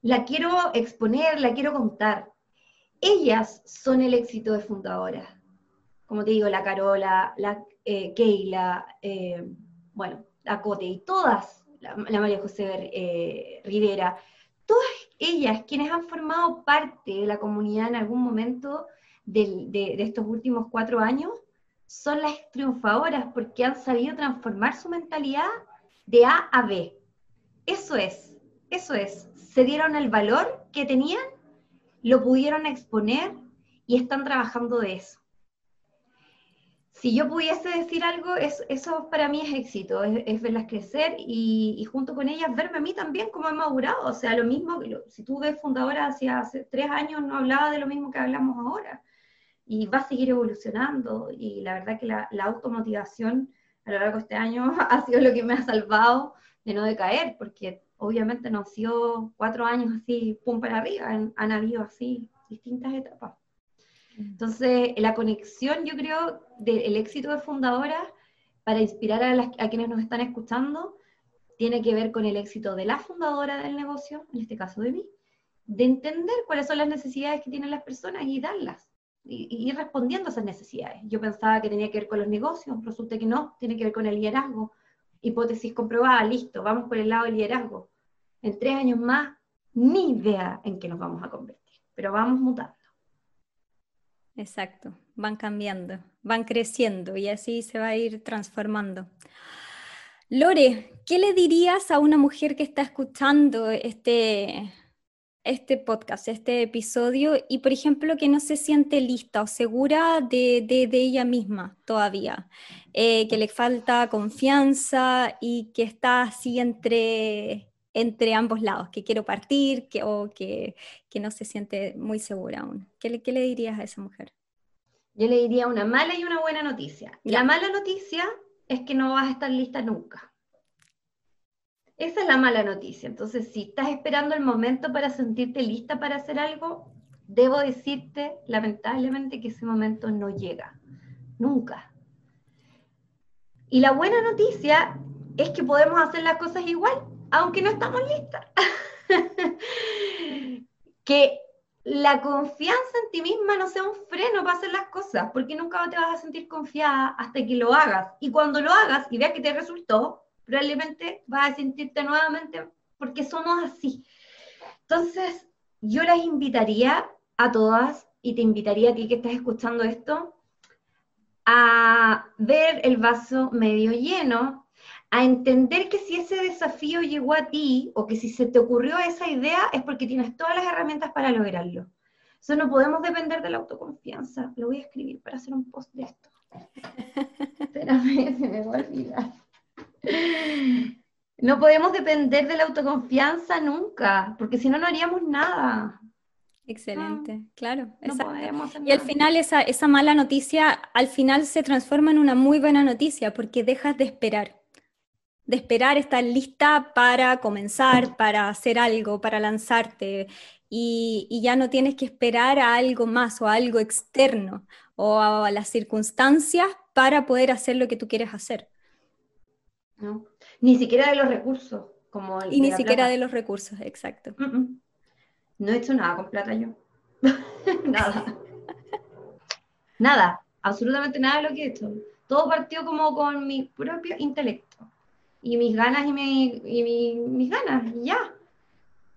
la quiero exponer, la quiero contar. Ellas son el éxito de fundadoras. Como te digo, la Carola, la eh, eh, bueno, la Cote y todas, la, María José eh, Rivera, todas ellas quienes han formado parte de la comunidad en algún momento de estos últimos cuatro años, son las triunfadoras porque han sabido transformar su mentalidad de A a B. Eso es, eso es. Se dieron el valor que tenían, lo pudieron exponer y están trabajando de eso. Si yo pudiese decir algo, eso para mí es éxito, es, verlas crecer y, junto con ellas verme a mí también como he madurado. O sea, lo mismo, si tú ves fundadora hacia hace tres años, no hablaba de lo mismo que hablamos ahora. Y va a seguir evolucionando y la verdad que la, la automotivación a lo largo de este año [laughs] ha sido lo que me ha salvado de no decaer, porque obviamente no han sido cuatro años así, pum para arriba, han, habido así distintas etapas. Entonces, la conexión, yo creo, del éxito de fundadora para inspirar a, a quienes nos están escuchando, tiene que ver con el éxito de la fundadora del negocio, en este caso de mí, de entender cuáles son las necesidades que tienen las personas y darlas y, ir respondiendo a esas necesidades. Yo pensaba que tenía que ver con los negocios, resulta que no, tiene que ver con el liderazgo. Hipótesis comprobada, listo, vamos por el lado del liderazgo. En tres años más, ni idea en qué nos vamos a convertir, pero vamos mutando. Exacto, van cambiando, van creciendo y así se va a ir transformando. Lore, ¿qué le dirías a una mujer que está escuchando este, este podcast, este episodio, y por ejemplo que no se siente lista o segura de, ella misma todavía, eh, que le falta confianza y que está así entre, entre ambos lados, que quiero partir que, o que, no se siente muy segura aún. ¿Qué le, ¿Qué le dirías a esa mujer? Yo le diría una mala y una buena noticia. La mala noticia es que no vas a estar lista nunca. Esa es la mala noticia. Entonces, si estás esperando el momento para sentirte lista para hacer algo, debo decirte lamentablemente que ese momento no llega. Nunca. Y la buena noticia es que podemos hacer las cosas igual, aunque no estamos listas. [laughs] que la confianza en ti misma no sea un freno para hacer las cosas, porque nunca te vas a sentir confiada hasta que lo hagas. Y cuando lo hagas y veas que te resultó, probablemente vas a sentirte nuevamente, porque somos así. Entonces, yo las invitaría a todas, y te invitaría a ti que estás escuchando esto, a ver el vaso medio lleno, a entender que si ese desafío llegó a ti o que si se te ocurrió esa idea es porque tienes todas las herramientas para lograrlo. Eso no podemos depender de la autoconfianza. Lo voy a escribir para hacer un post de esto. [laughs] Espérame, [laughs] se me va a olvidar. No podemos depender de la autoconfianza nunca, porque si no, no haríamos nada. Excelente, claro. y al final esa, esa mala noticia, al final se transforma en una muy buena noticia porque dejas de esperar. De esperar estar lista para comenzar, para hacer algo, para lanzarte. Y, y, ya no tienes que esperar a algo más o a algo externo o a, las circunstancias para poder hacer lo que tú quieres hacer. No. Ni siquiera de los recursos. Como y ni siquiera de los recursos, exacto. No he hecho nada con plata yo. [laughs] nada. nada, absolutamente nada de lo que he hecho. Todo partió como con mi propio intelecto. Y mis ganas y, mi, mis ganas, y ya.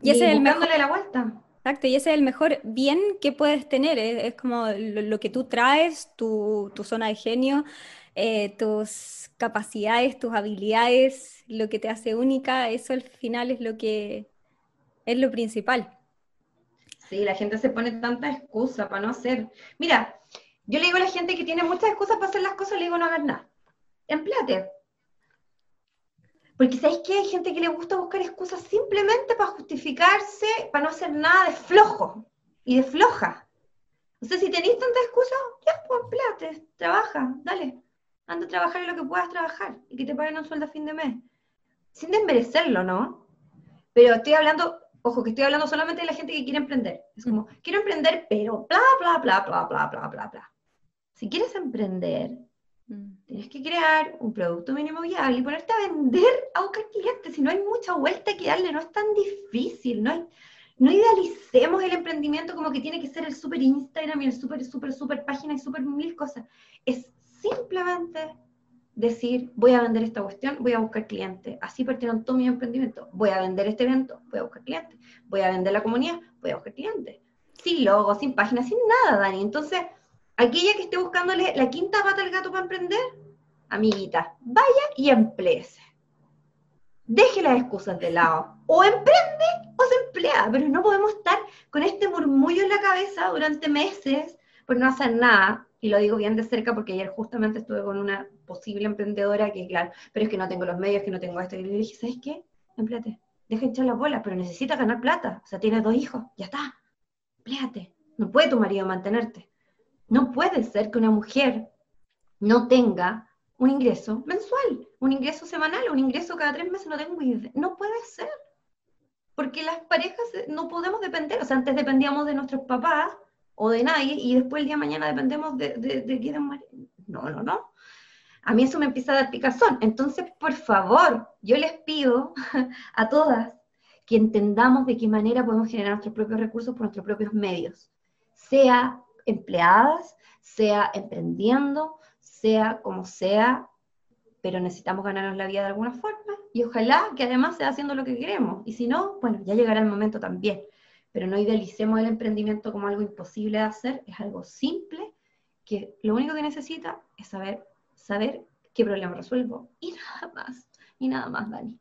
Y, ese es el mejor... la vuelta. Exacto, y ese es el mejor bien que puedes tener. Es, como lo, que tú traes, tu, zona de genio, eh, tus capacidades, tus habilidades, lo que te hace única, eso al final es lo que es lo principal. Sí, la gente se pone tanta excusa para no hacer. Mira, yo le digo a la gente que tiene muchas excusas para hacer las cosas, le digo no hagas nada. Empleate. Porque ¿sabéis que hay gente que le gusta buscar excusas simplemente para justificarse, para no hacer nada de flojo y de floja? O sea, si tenéis tanta excusa, ya, pues empleate, trabaja, dale. Anda a trabajar en lo que puedas trabajar y que te paguen un sueldo a fin de mes. Sin desmerecerlo, ¿no? Pero estoy hablando Ojo, que estoy hablando solamente de la gente que quiere emprender. Es como, quiero emprender, pero bla, bla, bla, bla, bla, bla, bla, bla. Si quieres emprender. Tienes que crear un producto mínimo viable y ponerte a vender a buscar clientes. Si no hay mucha vuelta que darle, no es tan difícil. No, hay, no idealicemos el emprendimiento como que tiene que ser el super Instagram y el super, super, super página y super mil cosas. Es simplemente decir, voy a vender esta cuestión, voy a buscar clientes. Así partieron todo mi emprendimiento. Voy a vender este evento, voy a buscar clientes. Voy a vender la comunidad, voy a buscar clientes. Sin logo, sin página, sin nada, Dani. Entonces, aquella que esté buscándole la quinta pata al gato para emprender, amiguita, vaya y empleese. Deje las excusas de lado. O emprende o se emplea, pero no podemos estar con este murmullo en la cabeza durante meses por no hacer nada y lo digo bien de cerca porque ayer justamente estuve con una posible emprendedora que, claro, pero es que no tengo los medios, que no tengo esto. Y le dije, ¿sabes qué? Empléate, deja echar las bolas, pero necesitas ganar plata. O sea, tienes dos hijos, ya está. Empléate. No puede tu marido mantenerte. No puede ser que una mujer no tenga un ingreso mensual, un ingreso semanal, un ingreso cada tres meses, no tengo idea. No puede ser. Porque las parejas eh, no podemos depender. O sea, antes dependíamos de nuestros papás o de nadie y después el día de mañana dependemos de, de, quién No, no, no. A mí eso me empieza a dar picazón. Entonces, por favor, yo les pido [laughs] a todas que entendamos de qué manera podemos generar nuestros propios recursos por nuestros propios medios, sea empleadas, sea emprendiendo, sea como sea, pero necesitamos ganarnos la vida de alguna forma y ojalá que además sea haciendo lo que queremos. Y si no, bueno, ya llegará el momento también pero no idealicemos el emprendimiento como algo imposible de hacer, es algo simple que lo único que necesita es saber, saber qué problema resuelvo y nada más, y nada más, Dani.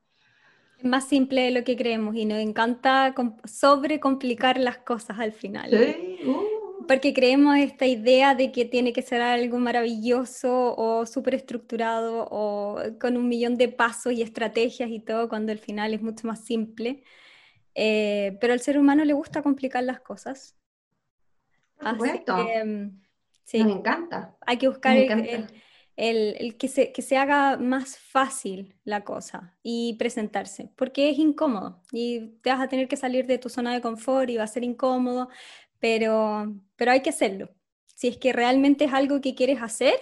Es más simple de lo que creemos y nos encanta sobrecomplicar las cosas al final. Sí. Porque creemos esta idea de que tiene que ser algo maravilloso o súper estructurado o con un millón de pasos y estrategias y todo, cuando al final es mucho más simple. Eh, pero al ser humano le gusta complicar las cosas. Así que, mm, Sí. Nos encanta. Hay que buscar el, que, se, que se haga más fácil la cosa y presentarse, porque es incómodo y te vas a tener que salir de tu zona de confort y va a ser incómodo, pero, pero hay que hacerlo. Si es que realmente es algo que quieres hacer,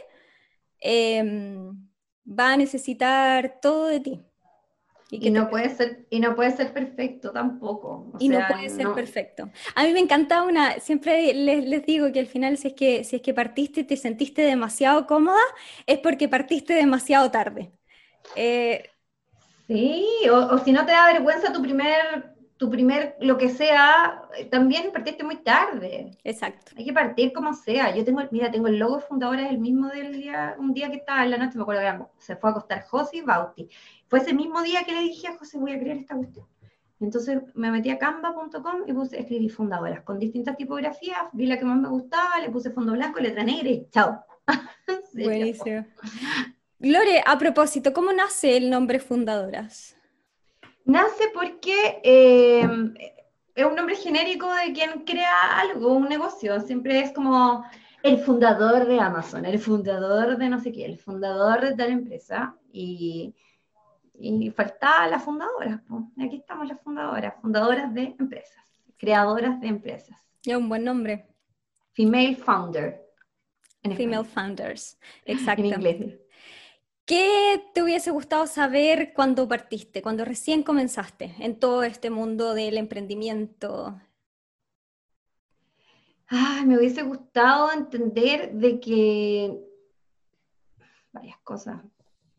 em, va a necesitar todo de ti. Y, no puede ser, y no puede ser perfecto tampoco. y no puede ser perfecto. A mí me encanta una, siempre les, les, digo que al final si es que, si es que partiste y te sentiste demasiado cómoda, es porque partiste demasiado tarde. Eh, sí, o, o, si no te da vergüenza tu primer tu primer, lo que sea, también partiste muy tarde. Exacto. Hay que partir como sea. Yo tengo, mira, tengo el logo fundador, es el mismo del día, un día que estaba en la noche, me acuerdo que se fue a acostar José y Bauti. Fue ese mismo día que le dije a José, voy a crear esta cuestión. Entonces me metí a canva.com y puse, escribí fundadoras con distintas tipografías, vi la que más me gustaba, le puse fondo blanco, letra negra y chao. [laughs] Buenísimo. Lore, a propósito, ¿cómo nace el nombre Fundadoras? Nace porque eh, es un nombre genérico de quien crea algo, un negocio. Siempre es como el fundador de Amazon, el fundador de no sé qué, el fundador de tal empresa. Y, y faltaba las fundadoras. Aquí estamos las fundadoras, fundadoras de empresas, creadoras de empresas. Ya un buen nombre. Female founder. Female founders, exacto. En inglés. ¿Qué te hubiese gustado saber cuando partiste, cuando recién comenzaste en todo este mundo del emprendimiento? me hubiese gustado entender de que... Varias cosas.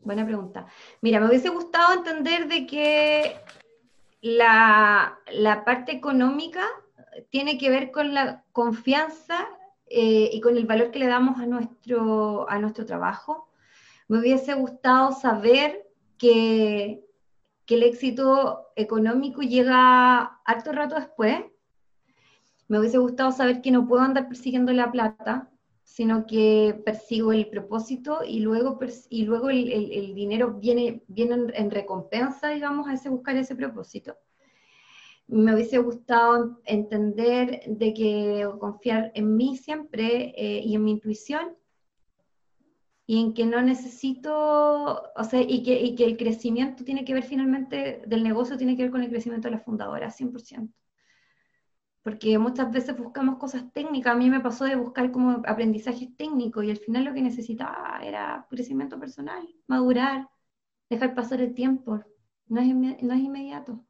Buena pregunta. Mira, me hubiese gustado entender de que la, parte económica tiene que ver con la confianza eh, y con el valor que le damos a nuestro, a nuestro trabajo me hubiese gustado saber que, el éxito económico llega harto rato después. Me hubiese gustado saber que no puedo andar persiguiendo la plata, sino que persigo el propósito y luego, y luego el, dinero viene, viene en, recompensa, digamos, a ese buscar ese propósito. Me hubiese gustado entender de que confiar en mí siempre eh, y en mi intuición y en que no necesito, o sea, y que, y que el crecimiento tiene que ver finalmente del negocio, tiene que ver con el crecimiento de la fundadora, 100%. Porque muchas veces buscamos cosas técnicas, a mí me pasó de buscar como aprendizajes técnicos y al final lo que necesitaba era crecimiento personal, madurar, dejar pasar el tiempo, no es, no es inmediato.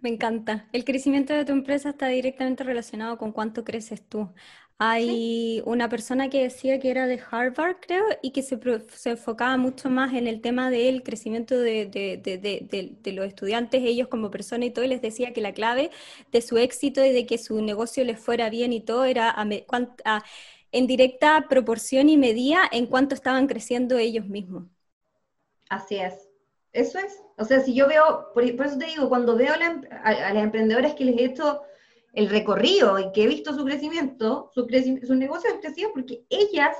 me encanta. El crecimiento de tu empresa está directamente relacionado con cuánto creces tú. Hay una persona que decía que era de Harvard, creo, y que se, se enfocaba mucho más en el tema del crecimiento de, de, de, de, los estudiantes, ellos como personas y todo, y les decía que la clave de su éxito y de que su negocio les fuera bien y todo era en directa proporción y medida en cuánto estaban creciendo ellos mismos. Así es. Eso es. O sea, si yo veo, por, eso te digo, cuando veo a, a las emprendedoras que les he hecho el recorrido y que he visto su crecimiento, su, su negocio ha crecido porque ellas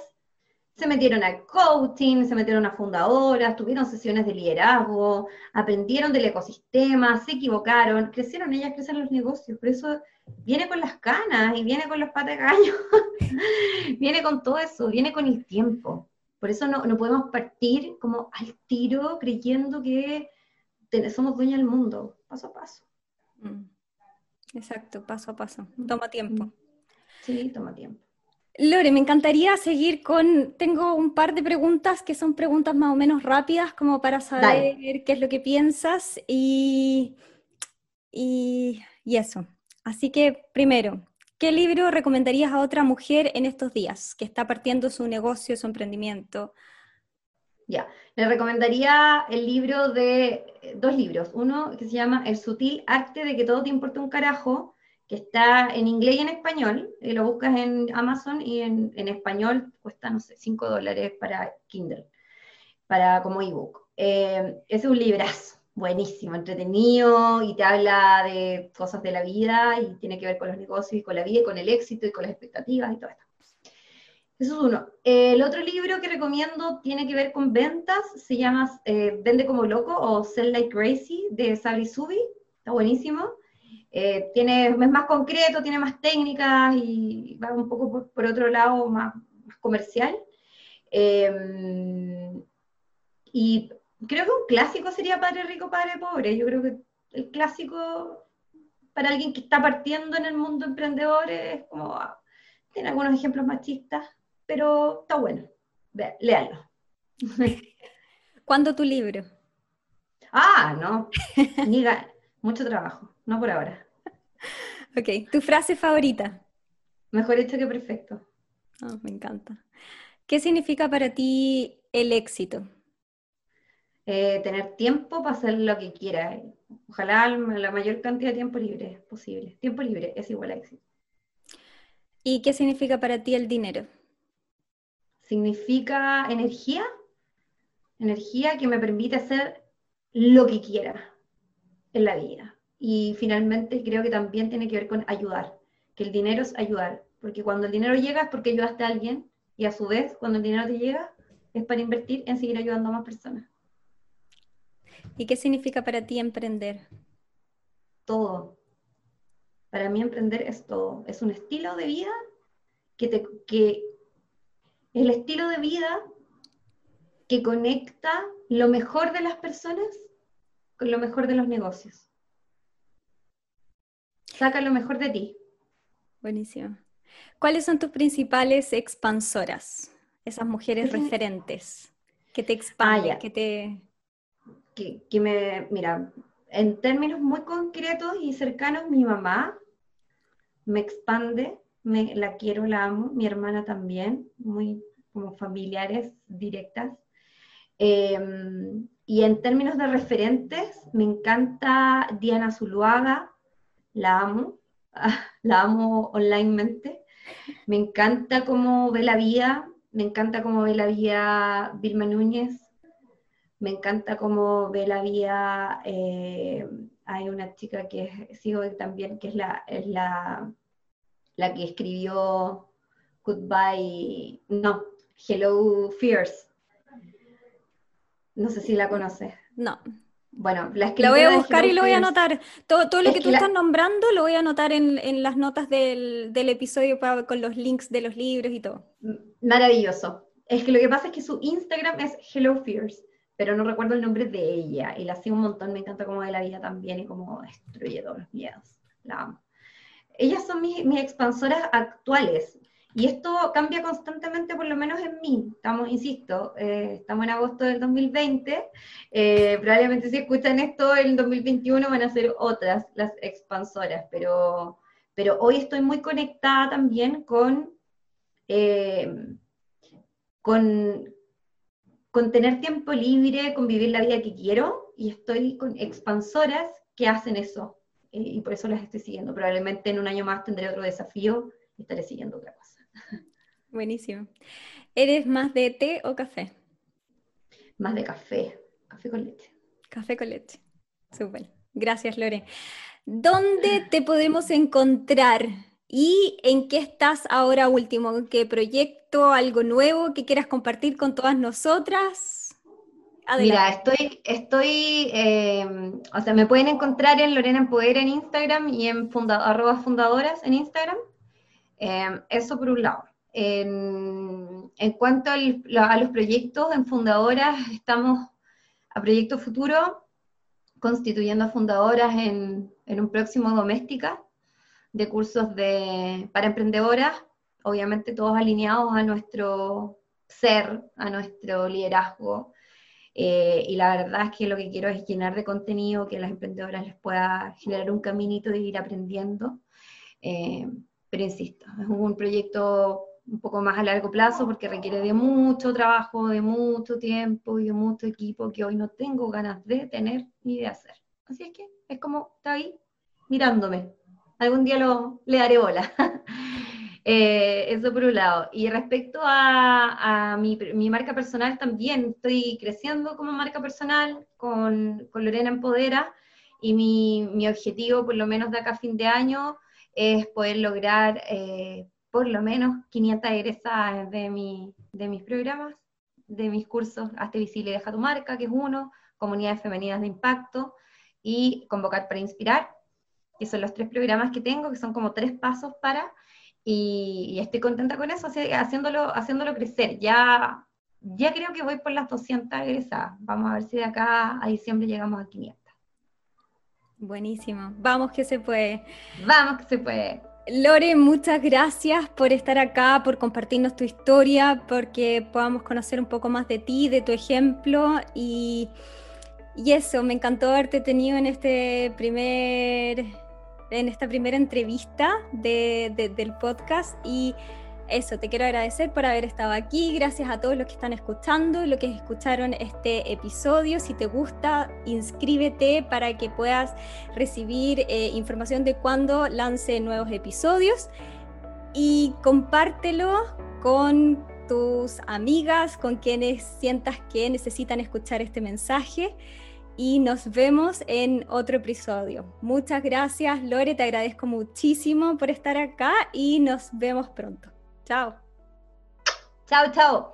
se metieron al coaching, se metieron a fundadoras, tuvieron sesiones de liderazgo, aprendieron del ecosistema, se equivocaron, crecieron ellas, crecen los negocios, por eso viene con las canas y viene con los patas [laughs] viene con todo eso, viene con el tiempo. Por eso no, no podemos partir como al tiro creyendo que somos dueños del mundo, paso a paso. Mm. Exacto, paso a paso. Toma tiempo. Sí, toma tiempo. Lore, me encantaría seguir con, tengo un par de preguntas que son preguntas más o menos rápidas como para saber qué es lo que piensas y, y, y, eso. Así que primero, ¿qué libro recomendarías a otra mujer en estos días que está partiendo su negocio, su emprendimiento? Ya, le recomendaría el libro de, dos libros, uno que se llama El sutil arte de que todo te importa un carajo, que está en inglés y en español, y lo buscas en Amazon y en, español cuesta, no sé, 5 dólares para Kindle, para como ebook. Eh, es un librazo, buenísimo, entretenido, y te habla de cosas de la vida, y tiene que ver con los negocios, y con la vida, y con el éxito, y con las expectativas, y todo esto. Eso es uno. El otro libro que recomiendo tiene que ver con ventas, se llama eh, Vende como loco o Sell Like Crazy de Sabri Subi, está buenísimo. Eh, tiene, es más concreto, tiene más técnicas y va un poco por, otro lado más, comercial. Em, y creo que un clásico sería Padre Rico, Padre Pobre. Yo creo que el clásico para alguien que está partiendo en el mundo emprendedor es como, ah, tiene algunos ejemplos machistas, pero está bueno. léalo. [laughs] ¿Cuándo tu libro? Ah, no. Niga, mucho trabajo, no por ahora. [laughs] Ok, ¿tu frase favorita? Mejor hecho que perfecto. Oh, me encanta. ¿Qué significa para ti el éxito? Eh, tener tiempo para hacer lo que quiera. Ojalá la mayor cantidad de tiempo libre posible. Tiempo libre es igual a éxito. ¿Y qué significa para ti el dinero? Significa energía, energía que me permite hacer lo que quiera en la vida. Y finalmente creo que también tiene que ver con ayudar, que el dinero es ayudar, porque cuando el dinero llega es porque ayudaste a alguien y a su vez cuando el dinero te llega es para invertir en seguir ayudando a más personas. ¿Y qué significa para ti emprender? Todo. Para mí emprender es todo. Es un estilo de vida que, te, que el estilo de vida que conecta lo mejor de las personas con lo mejor de los negocios. Saca lo mejor de ti. Buenísimo. ¿Cuáles son tus principales expansoras? Esas mujeres referentes que te expanden, ah, que te que, me, mira, en términos muy concretos y cercanos, mi mamá me expande, la quiero, la amo, mi hermana también, muy como familiares directas. Em, y en términos de referentes, me encanta Diana Zuluaga, la amo, [laughs] la amo onlinemente. Me encanta cómo ve la vida, me encanta cómo ve la vida Vilma Núñez, me encanta cómo ve la vida. Eh, hay una chica que sigo también, que es la, es la, la que escribió Goodbye, no, Hello Fears. No sé si la conoces. No. Bueno, la Lo voy a buscar y lo voy a anotar. Todo, todo lo que tú estás nombrando lo voy a anotar en, en las notas del, del episodio con los links de los libros y todo. Maravilloso. Es que lo que pasa es que su Instagram es Hello Fears pero no recuerdo el nombre de ella, y la sigo un montón, me encanta cómo de la vida también y cómo destruye todos los miedos, la amo. Ellas son mis, expansoras actuales, y esto cambia constantemente, por lo menos en mí. Estamos, insisto, eh, estamos en agosto del 2020. Eh, probablemente si escuchan esto en 2021 van a ser otras las expansoras, pero, pero hoy estoy muy conectada también con, eh, con, con tener tiempo libre, con vivir la vida que quiero, y estoy con expansoras que hacen eso, eh, y por eso las estoy siguiendo. Probablemente en un año más tendré otro desafío y estaré siguiendo otra cosa. Buenísimo. ¿Eres más de té o café? Más de café, café con leche. Café con leche, súper. Gracias, Lore. ¿Dónde te podemos encontrar ¿Y en qué estás ahora último? ¿Qué proyecto, algo nuevo que quieras compartir con todas nosotras? Mira, estoy, estoy em, o sea, me pueden encontrar en Lorena en Poder en Instagram y en arroba fundadoras en Instagram. Em, eso por un lado. En, cuanto a los proyectos, en Fundadoras estamos a Proyecto Futuro, constituyendo fundadoras en, en un próximo Doméstica, de cursos de, para emprendedoras, obviamente todos alineados a nuestro ser, a nuestro liderazgo. Eh, y la verdad es que lo que quiero es llenar de contenido que a las emprendedoras les pueda generar un caminito de ir aprendiendo. Eh, pero insisto, es un proyecto un poco más a largo plazo porque requiere de mucho trabajo, de mucho tiempo y de mucho equipo que hoy no tengo ganas de tener ni de hacer. Así es que es como está ahí mirándome, algún día lo, le daré bola. [laughs] Eh, eso por un lado. Y respecto a, mi, marca personal, también estoy creciendo como marca personal con, Lorena Empodera y mi, objetivo, por lo menos de acá a fin de año, es poder lograr eh, por lo menos 500 egresadas de, de mis programas, de mis cursos Hazte Visible y Deja tu Marca, que es uno, Comunidades Femeninas de Impacto, y Convocar para Inspirar, que son los tres programas que tengo, que son como tres pasos para, y, estoy contenta con eso, haciéndolo, haciéndolo crecer. Ya, ya creo que voy por las 200 egresadas. Vamos a ver si de acá a diciembre llegamos a 500. Buenísimo. Vamos que se puede. Vamos que se puede. Lore, muchas gracias por estar acá, por compartirnos tu historia, porque podamos conocer un poco más de ti, de tu ejemplo y, y eso, me encantó haberte tenido en este primer en esta primera entrevista del podcast y eso, te quiero agradecer por haber estado aquí. Gracias a todos los que están escuchando, los que escucharon este episodio. Si te gusta, inscríbete para que puedas recibir eh, información de cuando lance nuevos episodios y compártelo con tus amigas, con quienes sientas que necesitan escuchar este mensaje y nos vemos en otro episodio. Muchas gracias, Lore, te agradezco muchísimo por estar acá y nos vemos pronto. Chao. Chao, chao.